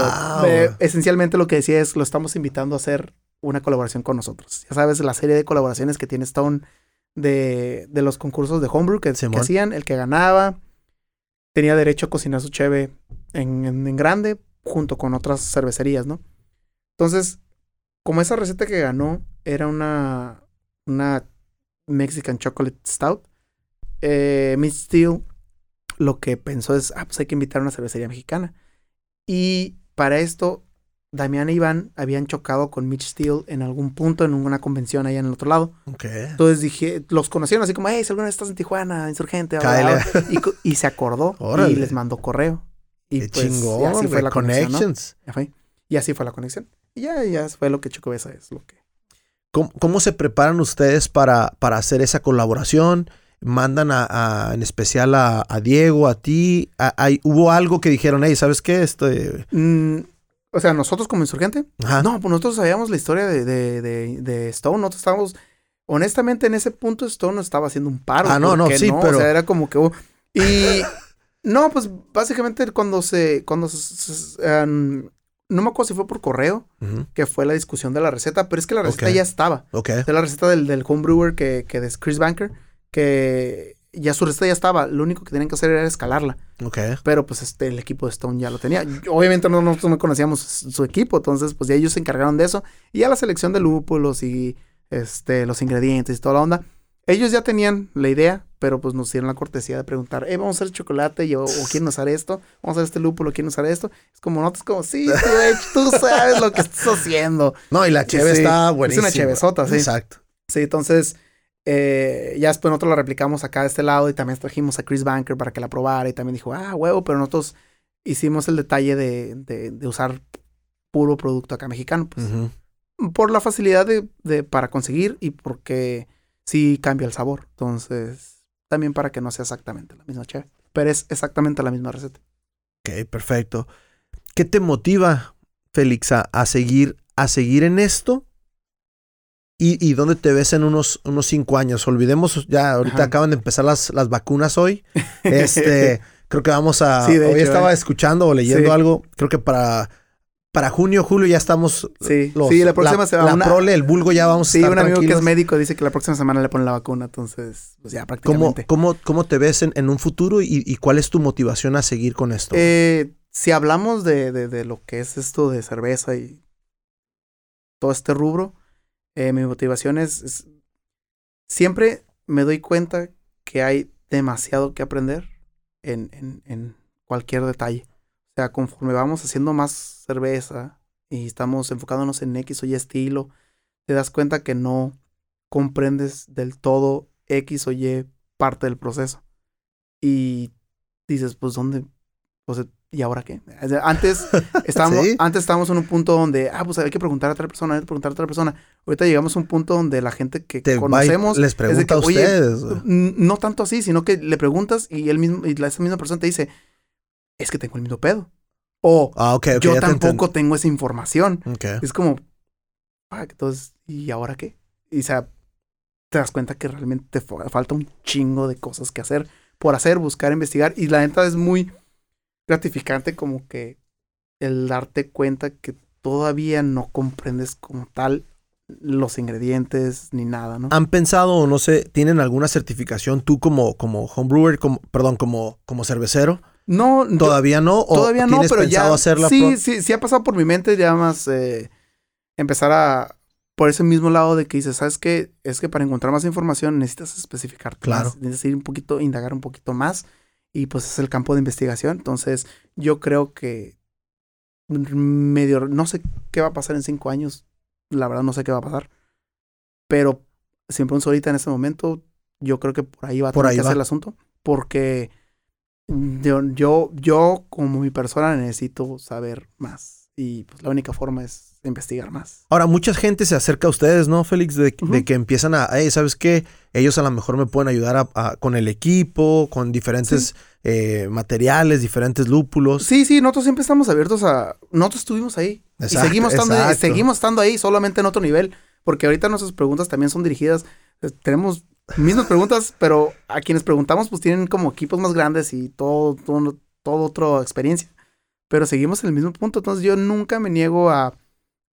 esencialmente lo que decía es, lo estamos invitando a hacer una colaboración con nosotros. Ya sabes, la serie de colaboraciones que tiene Stone de, de los concursos de Homebrew que, que, hacían, el que ganaba tenía derecho a cocinar su cheve en, en grande junto con otras cervecerías, ¿no? Entonces, como esa receta que ganó era una, una Mexican Chocolate Stout, eh, Mitch Steele lo que pensó es, ah, pues hay que invitar a una cervecería mexicana. Y para esto, Damián e Iván habían chocado con Mitch Steele en algún punto, en una convención allá en el otro lado. Entonces dije, los conocieron así como, hey, si alguna vez estás en Tijuana, insurgente, y, y, se acordó y les mandó correo. Y pues, chingón, así fue la connections. Y así fue la conexión. Y ya, ya fue lo que Chocobesa es lo que. ¿Cómo, se preparan ustedes para, para hacer esa colaboración? ¿Mandan a, en especial a, Diego, a ti? hay, ¿Hubo algo que dijeron, hey, ¿sabes qué? Este... Mm, o sea, nosotros como insurgente. No, pues nosotros sabíamos la historia de, de, de, Stone. Nosotros estábamos. Honestamente, en ese punto Stone nos estaba haciendo un paro. Ah, no, no, sí, pero. O sea, era como que. Uh, y. no, pues básicamente cuando se. Cuando se, em, no me acuerdo si fue por correo, que fue la discusión de la receta, pero es que la receta ya estaba. Ok. De la receta del, del homebrewer que, que es Chris Banker, que ya su receta ya estaba. Lo único que tenían que hacer era escalarla. Ok. Pero pues este, el equipo de Stone ya lo tenía. Obviamente no, nosotros no conocíamos su equipo, entonces pues ya ellos se encargaron de eso. Y ya la selección de lúpulos y este, los ingredientes y toda la onda. Ellos ya tenían la idea, pero pues nos dieron la cortesía de preguntar, eh, vamos a hacer chocolate y, o, quieren usar esto, vamos a hacer este lúpulo, quieren usar esto. Es como notas como, sí, tú, sabes lo que estás haciendo. No, y la cheve está buenísima. Es una chevezota, sí. Exacto. Sí, entonces, eh, ya después nosotros la replicamos acá de este lado y también trajimos a Chris Banker para que la probara y también dijo, ah, huevo, pero nosotros hicimos el detalle de, de, usar puro producto acá mexicano, pues. Por la facilidad de, de, para conseguir y porque sí cambia el sabor. Entonces, también para que no sea exactamente la misma cheve, pero es exactamente la misma receta. Ok, perfecto. ¿Qué te motiva, Félix, a, seguir, a seguir en esto? ¿Y, ¿Y, dónde te ves en unos, unos cinco años? Olvidemos, ya ahorita acaban de empezar las, las vacunas hoy. Este, creo que vamos a... hoy estaba eh. escuchando o leyendo algo, creo que para para junio, julio ya estamos. Sí, sí, la próxima semana. La prole, el vulgo ya vamos a estar. Sí, un amigo que es médico dice que la próxima semana le ponen la vacuna, entonces, pues ya prácticamente. ¿Cómo, cómo, te ves en, un futuro y, cuál es tu motivación a seguir con esto? Eh, si hablamos de, de, lo que es esto de cerveza y todo este rubro, eh, mi motivación es, Siempre me doy cuenta que hay demasiado que aprender en, en, cualquier detalle conforme vamos haciendo más cerveza y estamos enfocándonos en X o Y estilo, te das cuenta que no comprendes del todo X o Y parte del proceso. Y dices, pues, ¿dónde? O sea, ¿y ahora qué? Antes estábamos, antes estábamos en un punto donde, ah, pues hay que preguntar a otra persona, hay que preguntar a otra persona. Ahorita llegamos a un punto donde la gente que conocemos les pregunta a ustedes. no tanto así, sino que le preguntas y él mismo, y esa misma persona te dice, es que tengo el mismo pedo. O ah, yo tampoco tengo esa información. Es como, ah, entonces, ¿y ahora qué? Y o sea, te das cuenta que realmente te falta un chingo de cosas que hacer, por hacer, buscar, investigar. Y la neta es muy gratificante como que el darte cuenta que todavía no comprendes como tal los ingredientes ni nada, ¿no? ¿Han pensado o no sé, tienen alguna certificación tú como, como homebrewer, como, perdón, como, como cervecero? No, todavía no. ¿O todavía no, pero ya. Hacerla sí, sí, sí ha pasado por mi mente ya más eh, empezar a por ese mismo lado de que dices, ¿sabes qué? Es que para encontrar más información necesitas especificar. Claro. necesitas ir un poquito, indagar un poquito más y pues es el campo de investigación. Entonces, yo creo que medio, no sé qué va a pasar en cinco años, la verdad no sé qué va a pasar, pero siempre un solita en este momento, yo creo que por ahí va a tener que ser el asunto, porque yo, yo, yo como mi persona necesito saber más y pues la única forma es investigar más. Ahora, mucha gente se acerca a ustedes, ¿no, Félix? De, que empiezan a, hey, ¿sabes qué? Ellos a lo mejor me pueden ayudar a, con el equipo, con diferentes eh, materiales, diferentes lúpulos. Sí, sí, nosotros siempre estamos abiertos a... Nosotros estuvimos ahí. y seguimos estando, ahí, seguimos estando ahí, solamente en otro nivel. Porque ahorita nuestras preguntas también son dirigidas. Eh, tenemos mismas preguntas, pero a quienes preguntamos pues tienen como equipos más grandes y todo, todo, todo otra experiencia. Pero seguimos en el mismo punto. Entonces yo nunca me niego a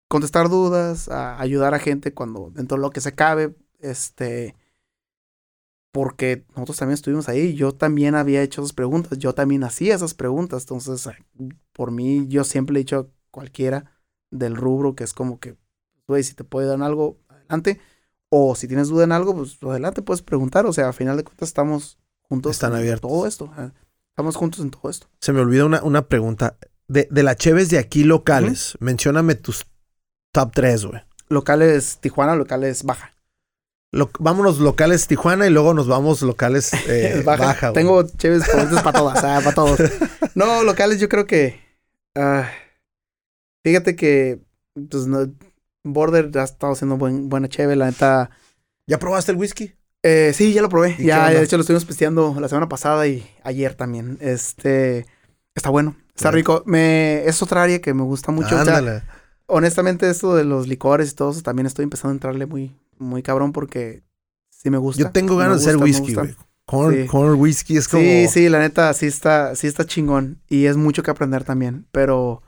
contestar dudas, a ayudar a gente cuando dentro de lo que se cabe, este, porque nosotros también estuvimos ahí, yo también había hecho esas preguntas, yo también hacía esas preguntas, entonces por mí yo siempre he dicho a cualquiera del rubro que es como que, güey, si te puede dar algo, adelante, o si tienes duda en algo, pues adelante puedes preguntar, o sea, a final de cuentas estamos juntos Están abiertos. todo esto, estamos juntos en todo esto. Se me olvidó una, una pregunta. De, de las cheves de aquí locales, mencióname tus Top 3, güey. Locales Tijuana, locales Baja. vámonos locales Tijuana y luego nos vamos locales eh, Baja. Tengo chéves para todas, ah, para todos. No, locales yo creo que... Ah, fíjate que... Pues, Border ha estado haciendo buena cheve, la neta... ¿Ya probaste el whisky? Eh, sí, ya lo probé. Ya, de hecho, lo estuvimos pisteando la semana pasada y ayer también. Este... Está bueno, está rico. Me, es otra área que me gusta mucho. Ándale honestamente, esto de los licores y todo eso, también estoy empezando a entrarle muy, muy cabrón porque sí me gusta. Yo tengo ganas de hacer whisky, güey. Corn, whisky es como... Sí, sí, la neta, sí está, sí está chingón. Y es mucho que aprender también. Pero,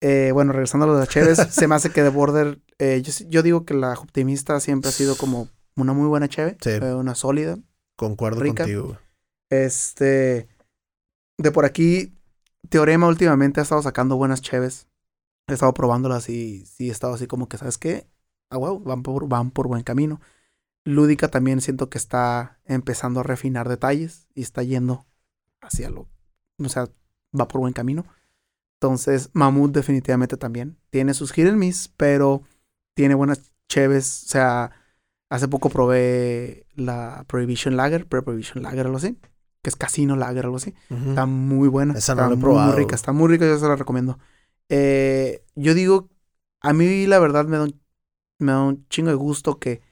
eh, bueno, regresando a lo de cheves, se me hace que de Border... Eh, yo, digo que la optimista siempre ha sido como una muy buena cheve. Sí. Eh, una sólida. Concuerdo contigo. Este... De por aquí, Teorema últimamente ha estado sacando buenas cheves he estado probándolas y sí he estado así como que, ¿sabes qué? Ah, wow, van por, van por buen camino. Lúdica también siento que está empezando a refinar detalles y está yendo hacia lo, o sea, va por buen camino. Entonces, Mamut definitivamente también tiene sus hit and miss, pero tiene buenas cheves. O sea, hace poco probé la Prohibition Lager, Pre-Prohibition Lager, algo así, que es Casino Lager, algo así. Está muy buena. Esa está no muy rica, está muy rica, yo se la recomiendo. Eh, yo digo, a mí la verdad me da un, me da un chingo de gusto que,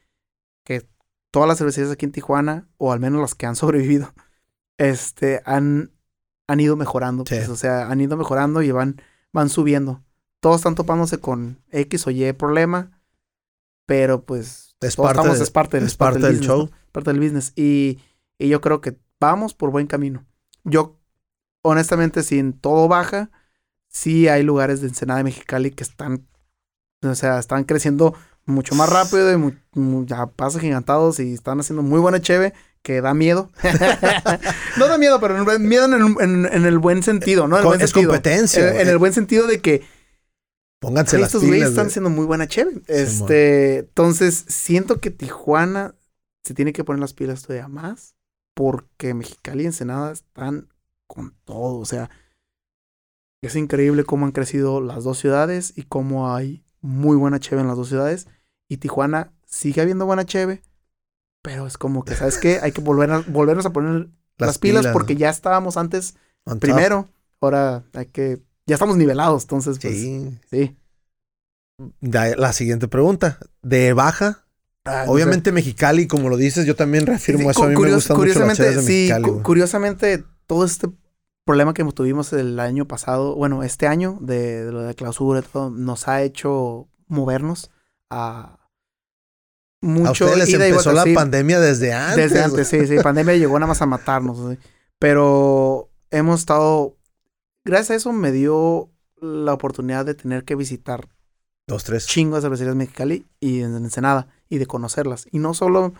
que todas las cervecerías aquí en Tijuana, o al menos las que han sobrevivido, este, han, han ido mejorando. Pues, o sea, han ido mejorando y van, van subiendo. Todos están topándose con X o Y problema, pero pues es parte, estamos, es parte, es parte, del, show. Parte del business. Y, y yo creo que vamos por buen camino. Yo, honestamente, sin todo baja, sí hay lugares de Ensenada de Mexicali que están, o sea, están creciendo mucho más rápido y ya pasos gigantados y están haciendo muy buena cheve que da miedo. no da miedo, pero miedo en el, buen sentido, ¿no? es competencia. En, el buen sentido de que Pónganse Estos güeyes están haciendo muy buena cheve. Este, entonces siento que Tijuana se tiene que poner las pilas todavía más porque Mexicali y Ensenada están con todo, o sea, es increíble cómo han crecido las dos ciudades y cómo hay muy buena cheve en las dos ciudades. Y Tijuana sigue habiendo buena cheve, pero es como que, ¿sabes qué? Hay que volver a, volvernos a poner las, pilas, porque ya estábamos antes primero. Ahora hay que. Ya estamos nivelados, entonces. Pues, sí. Sí. La siguiente pregunta. ¿De baja? Ah, Obviamente Mexicali, como lo dices, yo también reafirmo eso. A mí me gustan mucho las de sí, curiosamente, todo este problema que tuvimos el año pasado, bueno, este año de, de lo de clausura y todo, nos ha hecho movernos a mucho. A ustedes les empezó la pandemia desde antes. Desde antes, sí, sí. Pandemia llegó nada más a matarnos. Pero hemos estado. Gracias a eso me dio la oportunidad de tener que visitar Dos, tres. Chingos de cervecerías Mexicali y en Ensenada y de conocerlas. Y no solo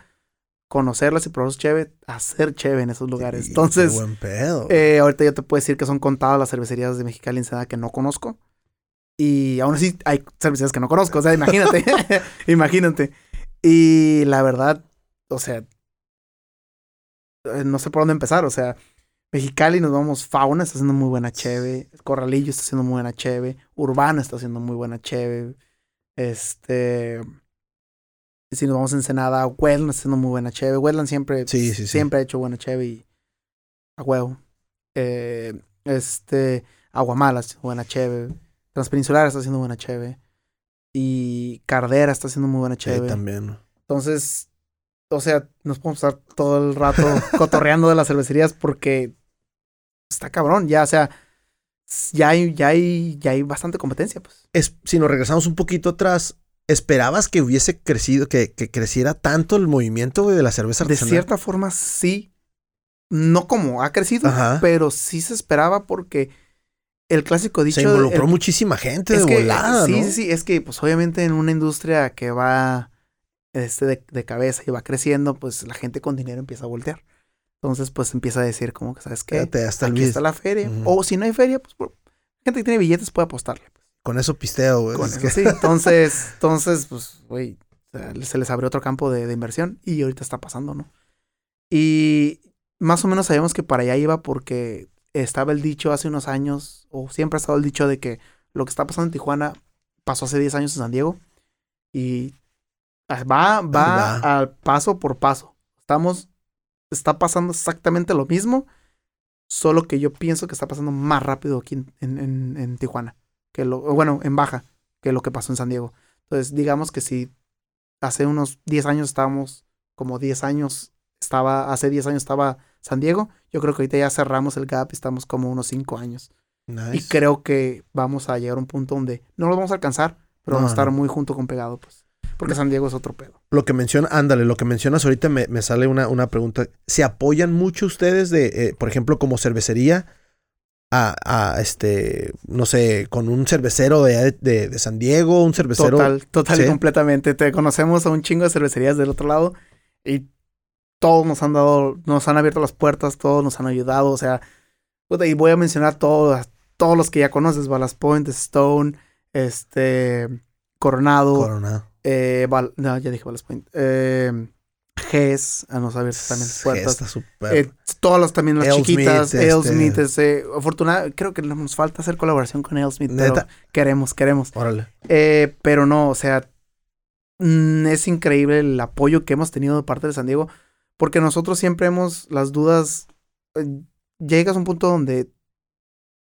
conocerlas y probarlos chévere, hacer chévere en esos lugares. Entonces, buen pedo. Eh, ahorita yo te puedo decir que son contadas las cervecerías de Mexicali y Ensenada que no conozco. Y aún así hay cervecerías que no conozco. O sea, imagínate. imagínate. Y la verdad, o sea, eh, no sé por dónde empezar. O sea, Mexicali nos vamos, Fauna está haciendo muy buena cheve, Corralillo está haciendo muy buena cheve, Urbana está haciendo muy buena cheve, este, si nos vamos a Ensenada, Wetland está haciendo muy buena cheve, Wetland siempre, siempre ha hecho buena cheve y a huevo, eh, este, Aguamala está haciendo buena cheve, Transpeninsular está haciendo buena cheve y Cardera está haciendo muy buena cheve. Sí, también. Entonces, o sea, nos podemos estar todo el rato cotorreando de las cervecerías porque está cabrón, ya, o sea, ya hay, ya hay, ya hay bastante competencia, pues. Es, si nos regresamos un poquito atrás, ¿esperabas que hubiese crecido, que, que creciera tanto el movimiento de la cerveza artesanal? De cierta forma, sí. No como ha crecido, pero sí se esperaba porque el clásico dicho... Se involucró muchísima gente de volada, Sí, sí, sí. Es que, pues, obviamente en una industria que va este, de, de cabeza y va creciendo, pues la gente con dinero empieza a voltear. Entonces, pues empieza a decir como que, ¿sabes qué? hasta Aquí está la feria. O si no hay feria, pues gente que tiene billetes puede apostarle. Pues. Con eso pisteo, güey. Con eso, sí. Entonces, entonces, pues, güey, se les abrió otro campo de, inversión y ahorita está pasando, ¿no? Y más o menos sabemos que para allá iba porque estaba el dicho hace unos años, o siempre ha estado el dicho de que lo que está pasando en Tijuana pasó hace 10 años en San Diego y va, va, al paso por paso. Estamos está pasando exactamente lo mismo, solo que yo pienso que está pasando más rápido aquí en, en, Tijuana, que lo, bueno, en Baja, que lo que pasó en San Diego. Entonces, digamos que si hace unos 10 años estábamos, como 10 años, estaba, hace 10 años estaba San Diego, yo creo que ahorita ya cerramos el gap estamos como unos 5 años. Y creo que vamos a llegar a un punto donde no lo vamos a alcanzar, pero vamos a estar muy junto con pegado, pues. Porque San Diego es otro pedo. Lo que menciona, ándale, lo que mencionas ahorita me, me sale una, una, pregunta. ¿Se apoyan mucho ustedes de, eh, por ejemplo, como cervecería? A, a, este, no sé, con un cervecero de, de, de San Diego, un cervecero. Total, total y completamente. Te conocemos a un chingo de cervecerías del otro lado y todos nos han dado, nos han abierto las puertas, todos nos han ayudado. O sea, y voy a mencionar todos, todos los que ya conoces: Ballast Point, Stone, este, Coronado. Coronado. Eh, no, ya dije Ballast Point. Eh, Gess, a nos abierto también puertas. está súper. Eh, todas las también las chiquitas. Elsmith, este... afortunadamente, creo que nos falta hacer colaboración con Elsmith. Pero queremos, queremos. Órale. Eh, pero no, o sea, mm, es increíble el apoyo que hemos tenido de parte de San Diego. Porque nosotros siempre hemos las dudas. Eh, llegas a un punto donde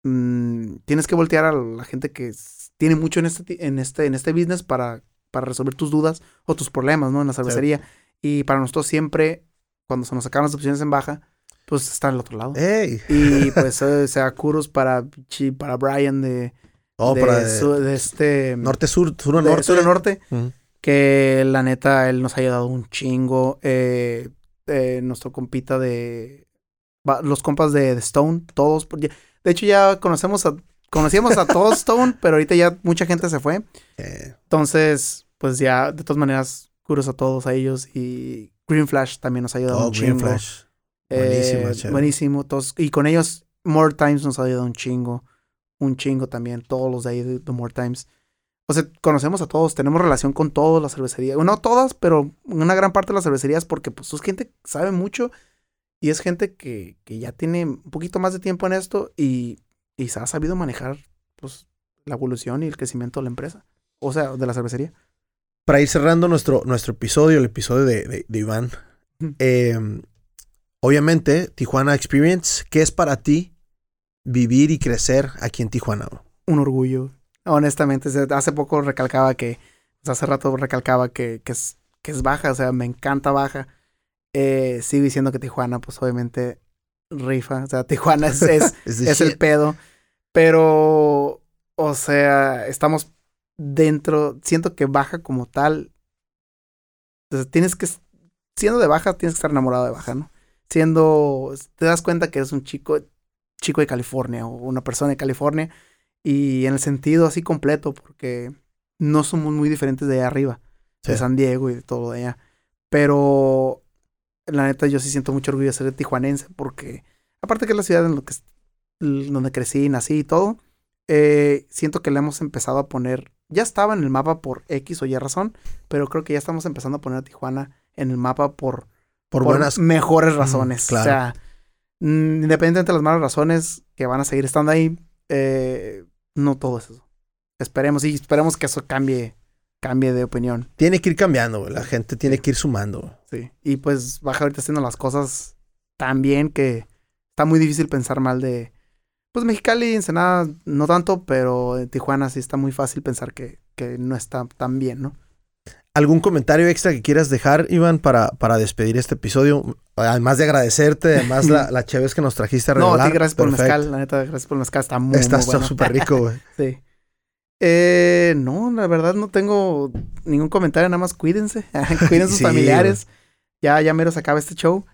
mm, tienes que voltear a la gente que tiene mucho en este, en este, en este business para para resolver tus dudas o tus problemas, ¿no? En la cervecería. Y para nosotros siempre, cuando se nos sacaron las opciones en baja, pues está al otro lado. ¡Ey! Y pues, eh, sea, Kuros para, para Brian de... Oh, de, para de, este... Norte-sur, sur-norte. Sur-norte. Que la neta, él nos ha ayudado un chingo. Eh, eh, nuestro compita de... Los compas de, Stone, todos. De hecho, ya conocemos a conocíamos a todos Stone, pero ahorita ya mucha gente se fue. Entonces, pues ya, de todas maneras, curos a todos a ellos. Y Green Flash también nos ha ayudado oh, un Green Flash. buenísimo, eh, buenísimo. Todos, y con ellos, More Times nos ha ayudado un chingo. Un chingo también. Todos los de ahí de, More Times. O sea, conocemos a todos, tenemos relación con todas las cervecerías. No todas, pero una gran parte de las cervecerías porque pues es gente que sabe mucho y es gente que, que ya tiene un poquito más de tiempo en esto y y se ha sabido manejar pues, la evolución y el crecimiento de la empresa, o sea, de la cervecería. Para ir cerrando nuestro, nuestro episodio, el episodio de, de, Iván, em, obviamente, Tijuana Experience, ¿qué es para ti vivir y crecer aquí en Tijuana? Un orgullo. Honestamente, hace poco recalcaba que, hace rato recalcaba que, que, es, que es baja, o sea, me encanta baja. Eh, sigo diciendo que Tijuana, pues obviamente rifa, o sea, Tijuana es, es, el pedo. Pero, o sea, estamos dentro, siento que baja como tal. Entonces tienes que, siendo de baja, tienes que estar enamorado de baja, ¿no? Siendo, te das cuenta que eres un chico, chico de California o una persona de California y en el sentido así completo, porque no somos muy diferentes de allá arriba, de San Diego y de todo de allá. Pero la neta yo sí siento mucho orgullo de ser tijuanense porque aparte que es la ciudad en lo que, donde crecí, nací y todo, eh, siento que le hemos empezado a poner, ya estaba en el mapa por X o Y razón, pero creo que ya estamos empezando a poner a Tijuana en el mapa por, por, buenas mejores razones. O sea, mm, independientemente de las malas razones que van a seguir estando ahí, eh, no todo es eso. Esperemos y esperemos que eso cambie cambie de opinión. Tiene que ir cambiando, La gente tiene que ir sumando. Sí. Y pues Baja ahorita haciendo las cosas tan bien que está muy difícil pensar mal de. Pues Mexicali, Ensenada, no tanto, pero en Tijuana sí está muy fácil pensar que, que no está tan bien, ¿no? ¿Algún comentario extra que quieras dejar, Iván, para, para despedir este episodio? Además de agradecerte, además la, la chévere que nos trajiste a regalar. No, a gracias por el mezcal. La neta, gracias por el mezcal. Está muy, Está súper rico, güey. sí. Eh, no, la verdad no tengo ningún comentario, nada más cuídense, cuiden sus familiares. Ya, ya mero se acaba este show.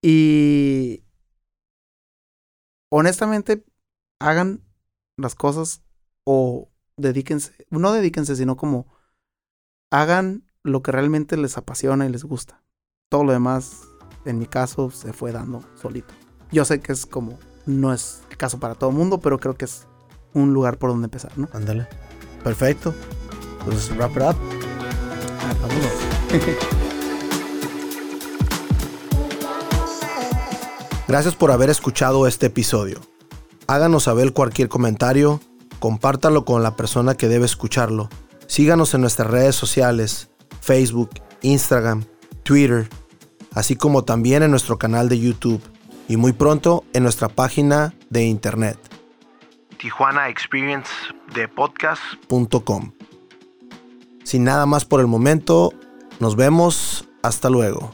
Y honestamente, hagan las cosas o dedíquense, no dedíquense, sino como hagan lo que realmente les apasiona y les gusta. Todo lo demás, en mi caso, se fue dando solito. Yo sé que es como, no es el caso para todo el mundo, pero creo que es un lugar por donde empezar, ¿no? Ándale. Perfecto. Pues wrap it up. Gracias por haber escuchado este episodio. Háganos saber cualquier comentario, compártalo con la persona que debe escucharlo. Síganos en nuestras redes sociales, Facebook, Instagram, Twitter, así como también en nuestro canal de YouTube y muy pronto en nuestra página de internet. Tijuana Experience de podcast.com. Sin nada más por el momento, nos vemos. Hasta luego.